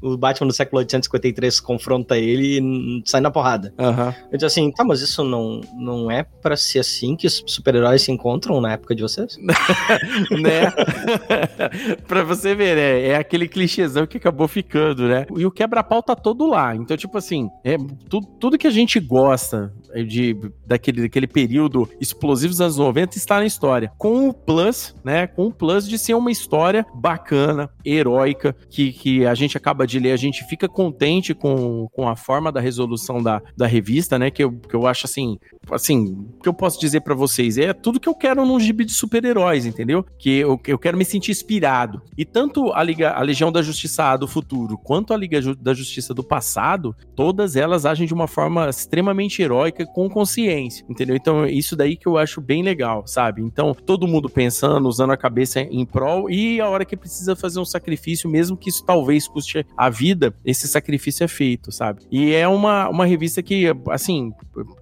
O Batman do século 1853 confronta ele e sai na porrada. Aham. Eu disse assim, tá, mas isso não, não é pra ser assim que os super-heróis se encontram na época de vocês? né? pra você ver, né? É aquele clichêzão que acabou ficando, né? E o quebra-pau tá todo lá. Então, tipo assim, é tu, tudo que a gente gosta de, daquele, daquele período explosivo dos anos 90 está na história. Com o plus, né? Com o plus de ser uma história bacana, heróica, que, que a gente acaba de ler, a gente fica contente com, com a forma da resolução da, da revista, né? Que eu, que eu acho assim, assim, o que eu posso dizer pra vocês é tudo que eu quero num gibi de super-heróis, entendeu? Que eu, eu quero me sentir inspirado. E tanto a, Liga, a Legião da Justiça A do futuro, quanto a Liga da Justiça do passado, todas elas agem de uma forma extremamente heróica com consciência, entendeu? Então, isso daí que eu acho bem legal, sabe? Então, todo mundo pensando, usando a cabeça em prol, e a hora que precisa fazer um sacrifício, mesmo que isso talvez custe a vida, esse sacrifício é feito, sabe? E é uma, uma revista que, assim,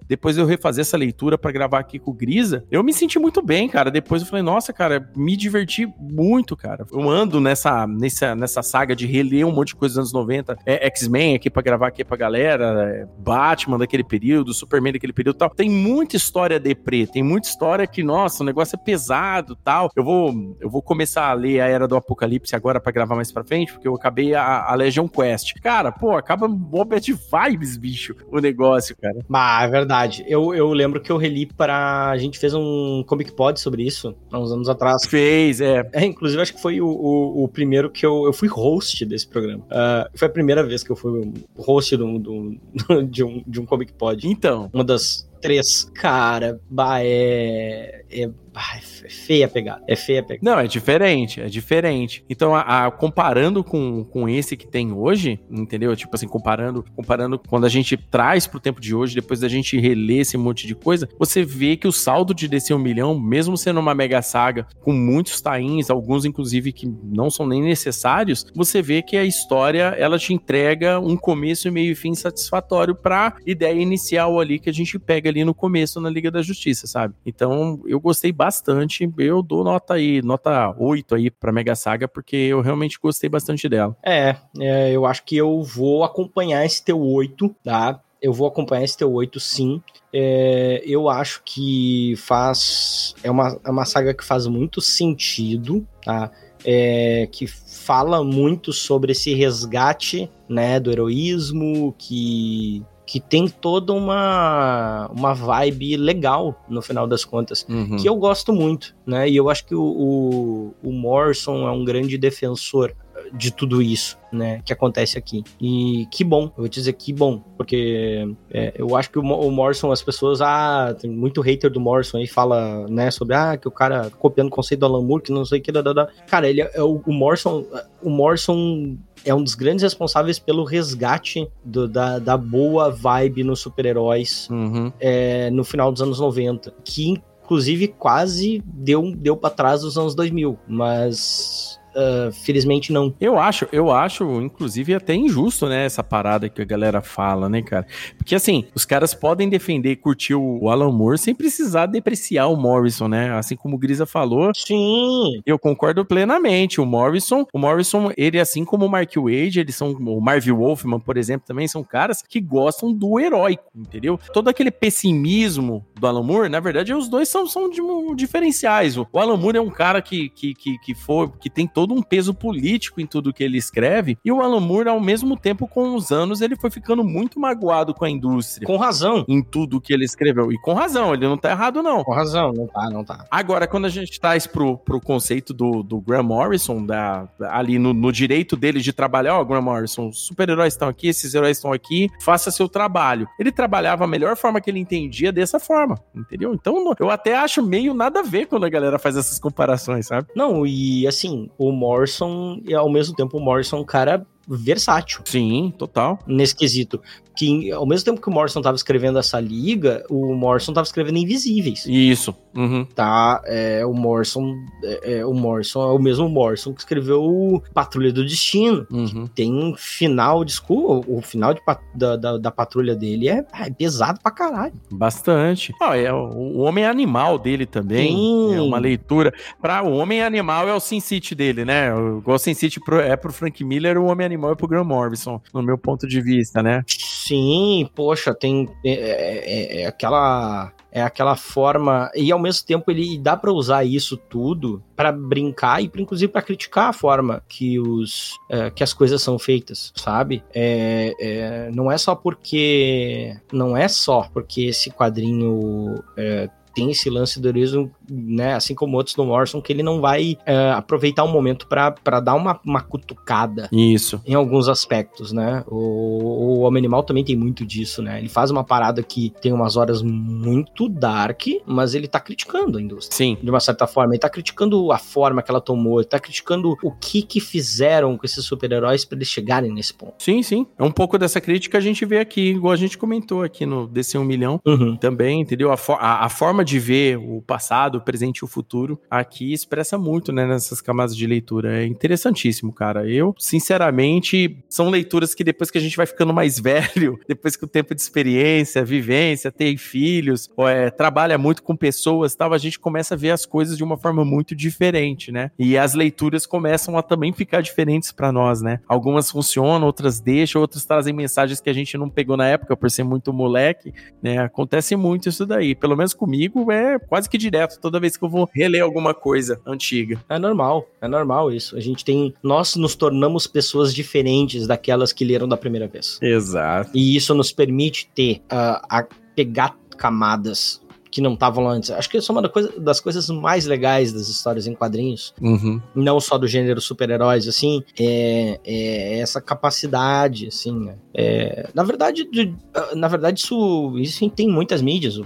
depois de eu refazer essa leitura pra gravar aqui com o Grisa, eu me senti muito bem, cara. Depois eu falei, nossa, cara, me diverti muito, cara. Eu ando nessa, nessa, nessa saga de reler um monte de coisa dos anos 90. É, X-Men aqui pra gravar aqui pra galera, é, Batman daquele período, Superman daquele período tal. Tem muita história deprê, tem muita história que, nossa, o negócio é pesado tal. Eu vou, eu vou começar a ler a Era do Apocalipse agora pra gravar mais pra frente, porque eu acabei a, a Legion Quest. Cara, pô, acaba mó bad vibes, bicho, o negócio, cara. Bah, é verdade. Eu, eu lembro que eu reli para. A gente fez um Comic Pod sobre isso há uns anos atrás. Fez, é. É, inclusive, acho que foi o, o, o primeiro que eu, eu fui host desse programa. Ah, foi a primeira vez que eu fui host de um, de um, de um, de um Comic Pod. Então, Uma das três. Cara, bah, é. É, bah, é feia a pegada. É feia a pegada. Não, é diferente, é diferente. Então, a, a- comparando com, com esse que tem hoje, entendeu? Tipo assim, comparando, comparando quando a gente traz pro tempo de hoje, depois da gente reler esse monte de coisa, você vê que o saldo de DC um milhão, mesmo sendo uma mega saga, com muitos tains, alguns inclusive que não são nem necessários, você vê que a história, ela te entrega um começo, meio e fim satisfatório pra ideia inicial ali que a gente pega ali no começo na Liga da Justiça, sabe? Então, eu gostei bastante. Eu dou nota aí, nota 8 aí pra Mega Saga, porque eu realmente gostei bastante dela. É, é, eu acho que eu vou acompanhar esse teu 8, tá? Eu vou acompanhar esse teu 8, sim. É, eu acho que faz. É uma, é uma saga que faz muito sentido, tá? É, que fala muito sobre esse resgate, né, do heroísmo, que, que tem toda uma, uma vibe legal no final das contas Uhum. que eu gosto muito, né? E eu acho que o, o, o Morrison é um grande defensor de tudo isso, né? Que acontece aqui. E que bom, eu vou te dizer que bom, porque é, eu acho que o, o Morrison, as pessoas, ah, tem muito hater do Morrison aí, fala, né, sobre, ah, que o cara copiando o conceito do Alan Moore, que não sei o que, da, da, da. Cara, ele é, é o, o Morrison, o Morrison é um dos grandes responsáveis pelo resgate do- da, da boa vibe nos super-heróis Uhum. é, no final dos anos 90, que inclusive quase deu, deu para trás dos anos 2000, mas ah, felizmente não. Eu acho, eu acho, inclusive, até injusto, né, essa parada que a galera fala, né, cara? Porque, assim, os caras podem defender e curtir o Alan Moore sem precisar depreciar o Morrison, né? Assim como o Grisa falou, Sim, eu concordo plenamente. O Morrison, o Morrison, ele, assim como o Mark Wade, eles são, o Marvel Wolfman, por exemplo, também são caras que gostam do heróico, entendeu? Todo aquele pessimismo do Alan Moore, na verdade, os dois são, são de- diferenciais. O Alan Moore é um cara que, que, que, que, for, que tem todo um peso político em tudo que ele escreve, e o Alan Moore, ao mesmo tempo, com os anos, ele foi ficando muito magoado com a indústria. com razão. Em tudo que ele escreveu. E com razão, ele não tá errado, não. Com razão, não tá, não tá. Agora, quando a gente traz pro, pro conceito do, do Graham Morrison, da, ali no, no direito dele de trabalhar, ó, Graham Morrison, os super-heróis estão aqui, esses heróis estão aqui, faça seu trabalho. Ele trabalhava a melhor forma que ele entendia dessa forma, entendeu? Então, eu até acho meio nada a ver quando a galera faz essas comparações, sabe? Não, e assim, o Morrison, e ao mesmo tempo, o Morrison é um cara versátil Sim, total. nesse quesito. Que ao mesmo tempo que o Morrison tava escrevendo essa liga, o Morrison tava escrevendo Invisíveis. Isso. Uhum. Tá, é, o Morrison é, é, o Morrison é o mesmo Morrison que escreveu o Patrulha do Destino. Uhum. Tem um final, desculpa, o final de, da, da, da patrulha dele é, é pesado pra caralho. Bastante. É, o, o Homem Animal dele também. Sim. É uma leitura. Pra, o Homem Animal é o Sin City dele, né? O- Igual o Sin City pro- é pro Frank Miller, o Homem animal é pro Graham Morrison, no meu ponto de vista, né? Sim, poxa, tem é, é, é aquela é aquela forma e ao mesmo tempo ele dá para usar isso tudo para brincar e inclusive para criticar a forma que os é, que as coisas são feitas, sabe? É, é, não é só porque não é só porque esse quadrinho é, tem esse lance do heroísmo, né, assim como outros do Morrison, que ele não vai é, aproveitar o um momento para dar uma, uma cutucada. Isso. Em alguns aspectos, né? O, o Homem Animal também tem muito disso, né? Ele faz uma parada que tem umas horas muito dark, mas ele tá criticando a indústria. Sim. De uma certa forma. Ele tá criticando a forma que ela tomou, ele tá criticando o que que fizeram com esses super-heróis para eles chegarem nesse ponto. Sim, sim. É um pouco dessa crítica a gente vê aqui, igual a gente comentou aqui no DC 1 milhão. Uhum. Também, entendeu? A, a, a forma forma de ver o passado, o presente e o futuro aqui expressa muito, né, nessas camadas de leitura. É interessantíssimo, cara. Eu, sinceramente, são leituras que depois que a gente vai ficando mais velho, depois que o tempo de experiência, vivência, tem filhos, é, trabalha muito com pessoas, tal, a gente começa a ver as coisas de uma forma muito diferente, né? E as leituras começam a também ficar diferentes para nós, né? Algumas funcionam, outras deixam, outras trazem mensagens que a gente não pegou na época por ser muito moleque, né? Acontece muito isso daí. Pelo menos comigo comigo é quase que direto toda vez que eu vou reler alguma coisa antiga. É normal, é normal isso. A gente tem. Nós nos tornamos pessoas diferentes daquelas que leram da primeira vez. Exato. E isso nos permite ter, uh, a pegar camadas que não estavam lá antes. Acho que isso é uma das coisas mais legais das histórias em quadrinhos. Uhum. Não só do gênero super-heróis, assim, é, é, essa capacidade, assim. É, na verdade, de, na verdade isso, isso tem muitas mídias.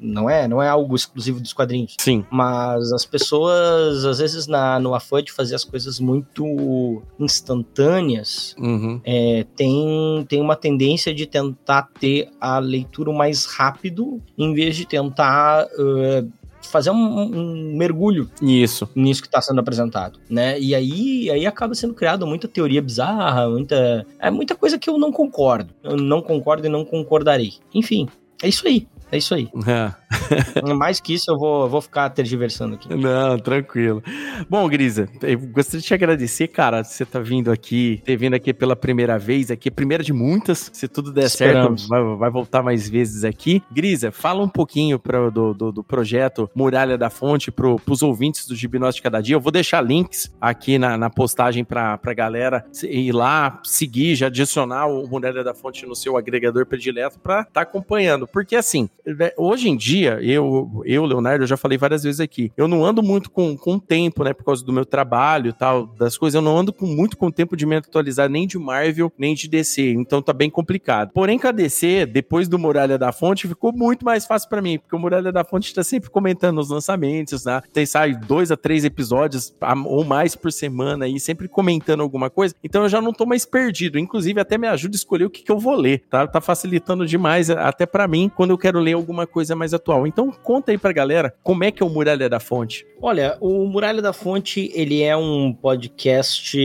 Não é, não é algo exclusivo dos quadrinhos. Sim. Mas as pessoas, às vezes, na, no afã de fazer as coisas muito instantâneas, uhum. é, tem, tem uma tendência de tentar ter a leitura mais rápido, em vez de tentar tentar uh, fazer um, um, mergulho Isso. nisso que está sendo apresentado, né? E aí, aí acaba sendo criada muita teoria bizarra, muita é muita coisa que eu não concordo, eu não concordo e não concordarei. Enfim, é isso aí. É isso aí. É. Mais que isso, eu vou, vou ficar tergiversando aqui. Não, tranquilo. Bom, Grisa, eu gostaria de te agradecer, cara, você tá vindo aqui, ter vindo aqui pela primeira vez, aqui, primeira de muitas. Se tudo der Esperamos. certo, vai, vai, voltar mais vezes aqui. Grisa, fala um pouquinho pro, do, do, do, projeto Muralha da Fonte pro, pros ouvintes do Gibnóstico de Cada Dia. Eu vou deixar links aqui na, na postagem pra, pra galera ir lá, seguir, já adicionar o Muralha da Fonte no seu agregador predileto pra tá acompanhando. Porque, assim, hoje em dia, eu, eu, Leonardo, eu já falei várias vezes aqui, eu não ando muito com, com tempo, né, por causa do meu trabalho e tal, das coisas, eu não ando com, muito com tempo de me atualizar nem de Marvel, nem de DC, então tá bem complicado. Porém, com a DC, depois do Muralha da Fonte, ficou muito mais fácil para mim, porque o Muralha da Fonte tá sempre comentando os lançamentos, né, tem sai dois a três episódios ou mais por semana aí, sempre comentando alguma coisa, então eu já não tô mais perdido, inclusive até me ajuda a escolher o que, que eu vou ler, tá? Tá facilitando demais, até para mim, quando eu quero ler alguma coisa mais atual. Então conta aí pra galera como é que é o Muralha da Fonte. Olha, o Muralha da Fonte, ele é um podcast...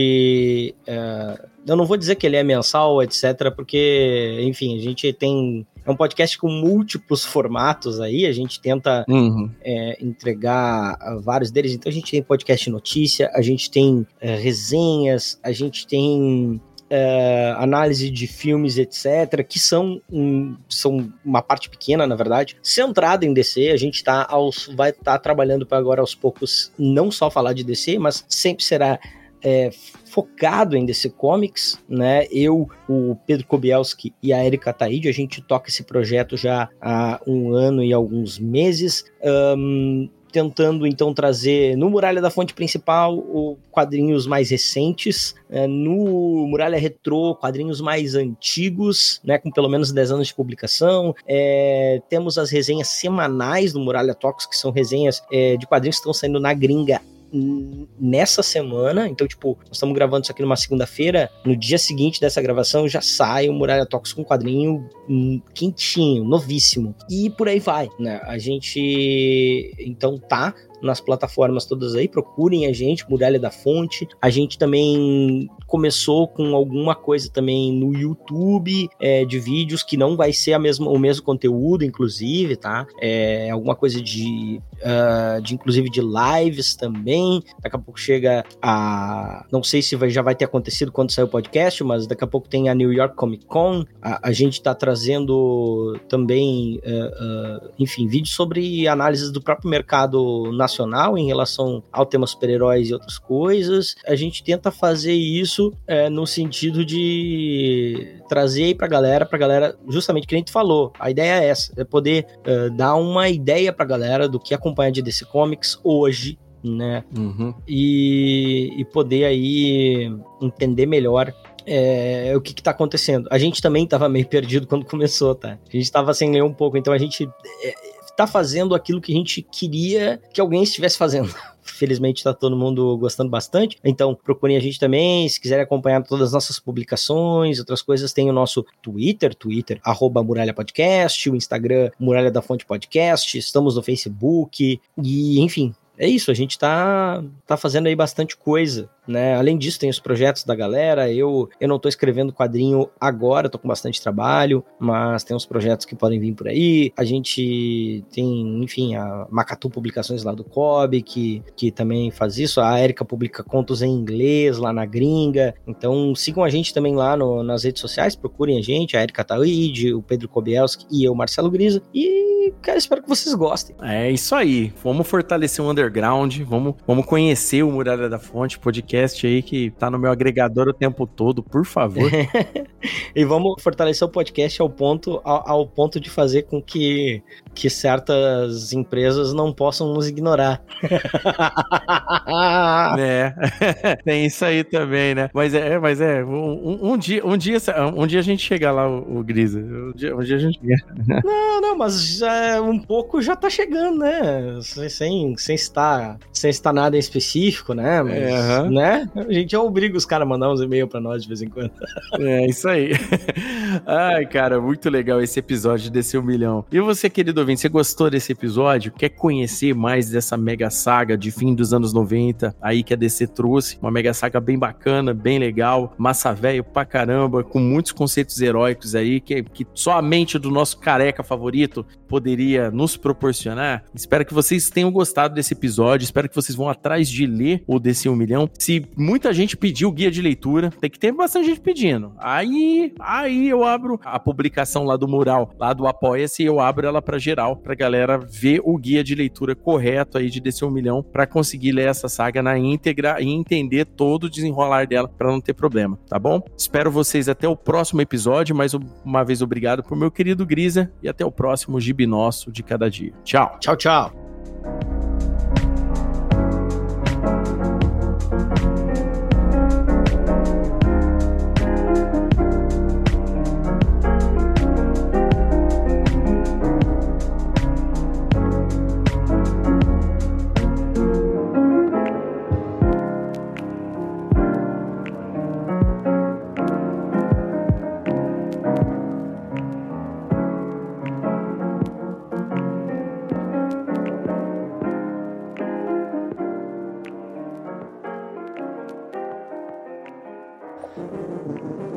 É, eu não vou dizer que ele é mensal, etc, porque, enfim, a gente tem é um podcast com múltiplos formatos aí, a gente tenta uhum. é, entregar vários deles. Então a gente tem podcast notícia, a gente tem é, resenhas, a gente tem é, análise de filmes, etc., que são, um, são uma parte pequena, na verdade, centrada em DC. A gente tá aos, vai estar tá trabalhando para agora aos poucos não só falar de DC, mas sempre será é, focado em DC Comics, né? Eu, o Pedro Kobielski e a Erika Taide, a gente toca esse projeto já há um ano e alguns meses. Um, tentando então trazer no Muralha da Fonte principal quadrinhos mais recentes, é, no Muralha Retrô, quadrinhos mais antigos, né, com pelo menos 10 anos de publicação. É, temos as resenhas semanais do Muralha Talks, que são resenhas é, de quadrinhos que estão saindo na gringa nessa semana. Então, tipo, nós estamos gravando isso aqui numa segunda-feira. No dia seguinte dessa gravação já sai o Muralha Talks com um quadrinho hum, quentinho, novíssimo. E por aí vai, né? A gente então tá nas plataformas todas aí, procurem a gente, Muralha da Fonte. A gente também começou com alguma coisa também no YouTube é, de vídeos que não vai ser a mesma, o mesmo conteúdo, inclusive, tá? É, alguma coisa de, uh, de inclusive de lives também. Daqui a pouco chega a. Não sei se vai, já vai ter acontecido quando sair o podcast, mas daqui a pouco tem a New York Comic Con. A, a gente tá trazendo também, uh, uh, enfim, vídeos sobre análises do próprio mercado nacional em relação ao tema super-heróis e outras coisas. A gente tenta fazer isso é, no sentido de trazer aí pra galera, pra galera, justamente que a gente falou. A ideia é essa, é poder uh, dar uma ideia pra galera do que acompanha de DC Comics hoje, né? Uhum. E, e poder aí entender melhor é, o que, que tá acontecendo. A gente também tava meio perdido quando começou, tá? A gente tava sem ler um pouco, então a gente é, tá fazendo aquilo que a gente queria que alguém estivesse fazendo. Felizmente está todo mundo gostando bastante. Então, procurem a gente também. Se quiserem acompanhar todas as nossas publicações, outras coisas, tem o nosso Twitter, Twitter, arroba Muralha Podcast, o Instagram, Muralha da Fonte Podcast, estamos no Facebook, e enfim, é isso, a gente tá, tá fazendo aí bastante coisa, né? Além disso, tem os projetos da galera. Eu, eu não tô escrevendo quadrinho agora, tô com bastante trabalho, mas tem uns projetos que podem vir por aí. A gente tem, enfim, a Macatu Publicações lá do Kobe, que, que também faz isso. A Erika publica contos em inglês lá na gringa. Então sigam a gente também lá no, nas redes sociais, procurem a gente, a Erika Taide, o Pedro Kobielski e eu, Marcelo Grisa. E, cara, espero que vocês gostem. É isso aí. Vamos fortalecer o underground, vamos, vamos conhecer o Muralha da Fonte, podcast aí que tá no meu agregador o tempo todo, por favor. e vamos fortalecer o podcast ao ponto, ao, ao, ponto de fazer com que, que certas empresas não possam nos ignorar. é, tem isso aí também, né? Mas é, mas é, um, um dia, um dia, um dia a gente chega lá, o, o Grisa. Um dia, um dia a gente chega. não, não, mas já, um pouco já tá chegando, né? Sem, sem estar, sem estar nada em específico, né? Mas, é, uhum. né? A gente já obriga os caras a mandar uns e-mails pra nós de vez em quando. É, isso aí. Ai, cara, muito legal esse episódio de Descer um Milhão. E você, querido ouvinte, você gostou desse episódio? Quer conhecer mais dessa mega saga de fim dos anos 90 aí que a DC trouxe? Uma mega saga bem bacana, bem legal, massa velho pra caramba, com muitos conceitos heróicos aí que, que só a mente do nosso careca favorito poderia nos proporcionar. Espero que vocês tenham gostado desse episódio, espero que vocês vão atrás de ler o Descer um Milhão. Se muita gente pediu guia de leitura, tem que ter bastante gente pedindo. Aí, aí eu abro a publicação lá do mural, lá do Apoia-se, eu abro ela para geral, pra galera ver o guia de leitura correto aí de Descer um Milhão, para conseguir ler essa saga na íntegra e entender todo o desenrolar dela, para não ter problema, tá bom? Espero vocês até o próximo episódio, mais uma vez obrigado pro meu querido Grisa e até o próximo Gibi Nosso de cada dia. Tchau. Tchau, tchau.